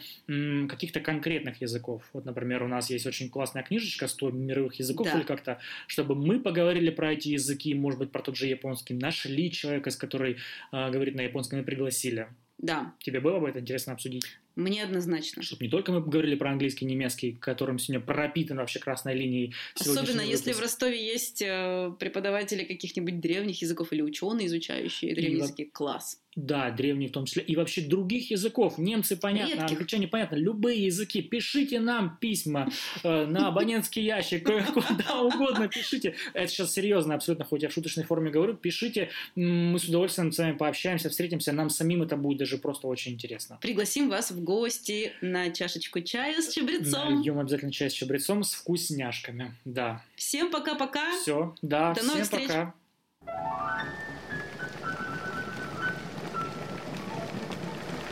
S2: каких-то конкретных языков. Вот, например, у нас есть очень классная книжечка «100 мировых языков»
S3: Да.
S2: или как-то, чтобы мы поговорили про эти языки, может быть, про тот же японский, нашли человека, с который а, говорит на японском, и пригласили.
S3: Да,
S2: Тебе было бы это интересно обсудить?
S3: мне однозначно.
S2: Чтобы не только мы говорили про английский, немецкий, которым сегодня пропитан вообще красной линией.
S3: Особенно если в. Ростове есть э, преподаватели каких-нибудь древних языков или ученые, изучающие древние
S2: во-
S3: языки. Класс.
S2: Да, древний в том числе. И вообще других языков. Немцы, понятно,
S3: Редких.
S2: англичане, понятно. Любые языки. Пишите нам письма э, на абонентский ящик, э, куда угодно пишите. Это сейчас серьезно, абсолютно, хоть я в шуточной форме говорю. Пишите, мы с удовольствием с вами пообщаемся, встретимся. Нам самим это будет даже просто очень интересно.
S3: Пригласим вас в гости на чашечку чая с чабрецом.
S2: Нальем обязательно чай с чабрецом с вкусняшками. Да.
S3: Всем пока-пока.
S2: Все, да,
S3: До
S2: всем
S3: новых встреч.
S2: пока.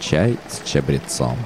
S1: Чай с чабрецом.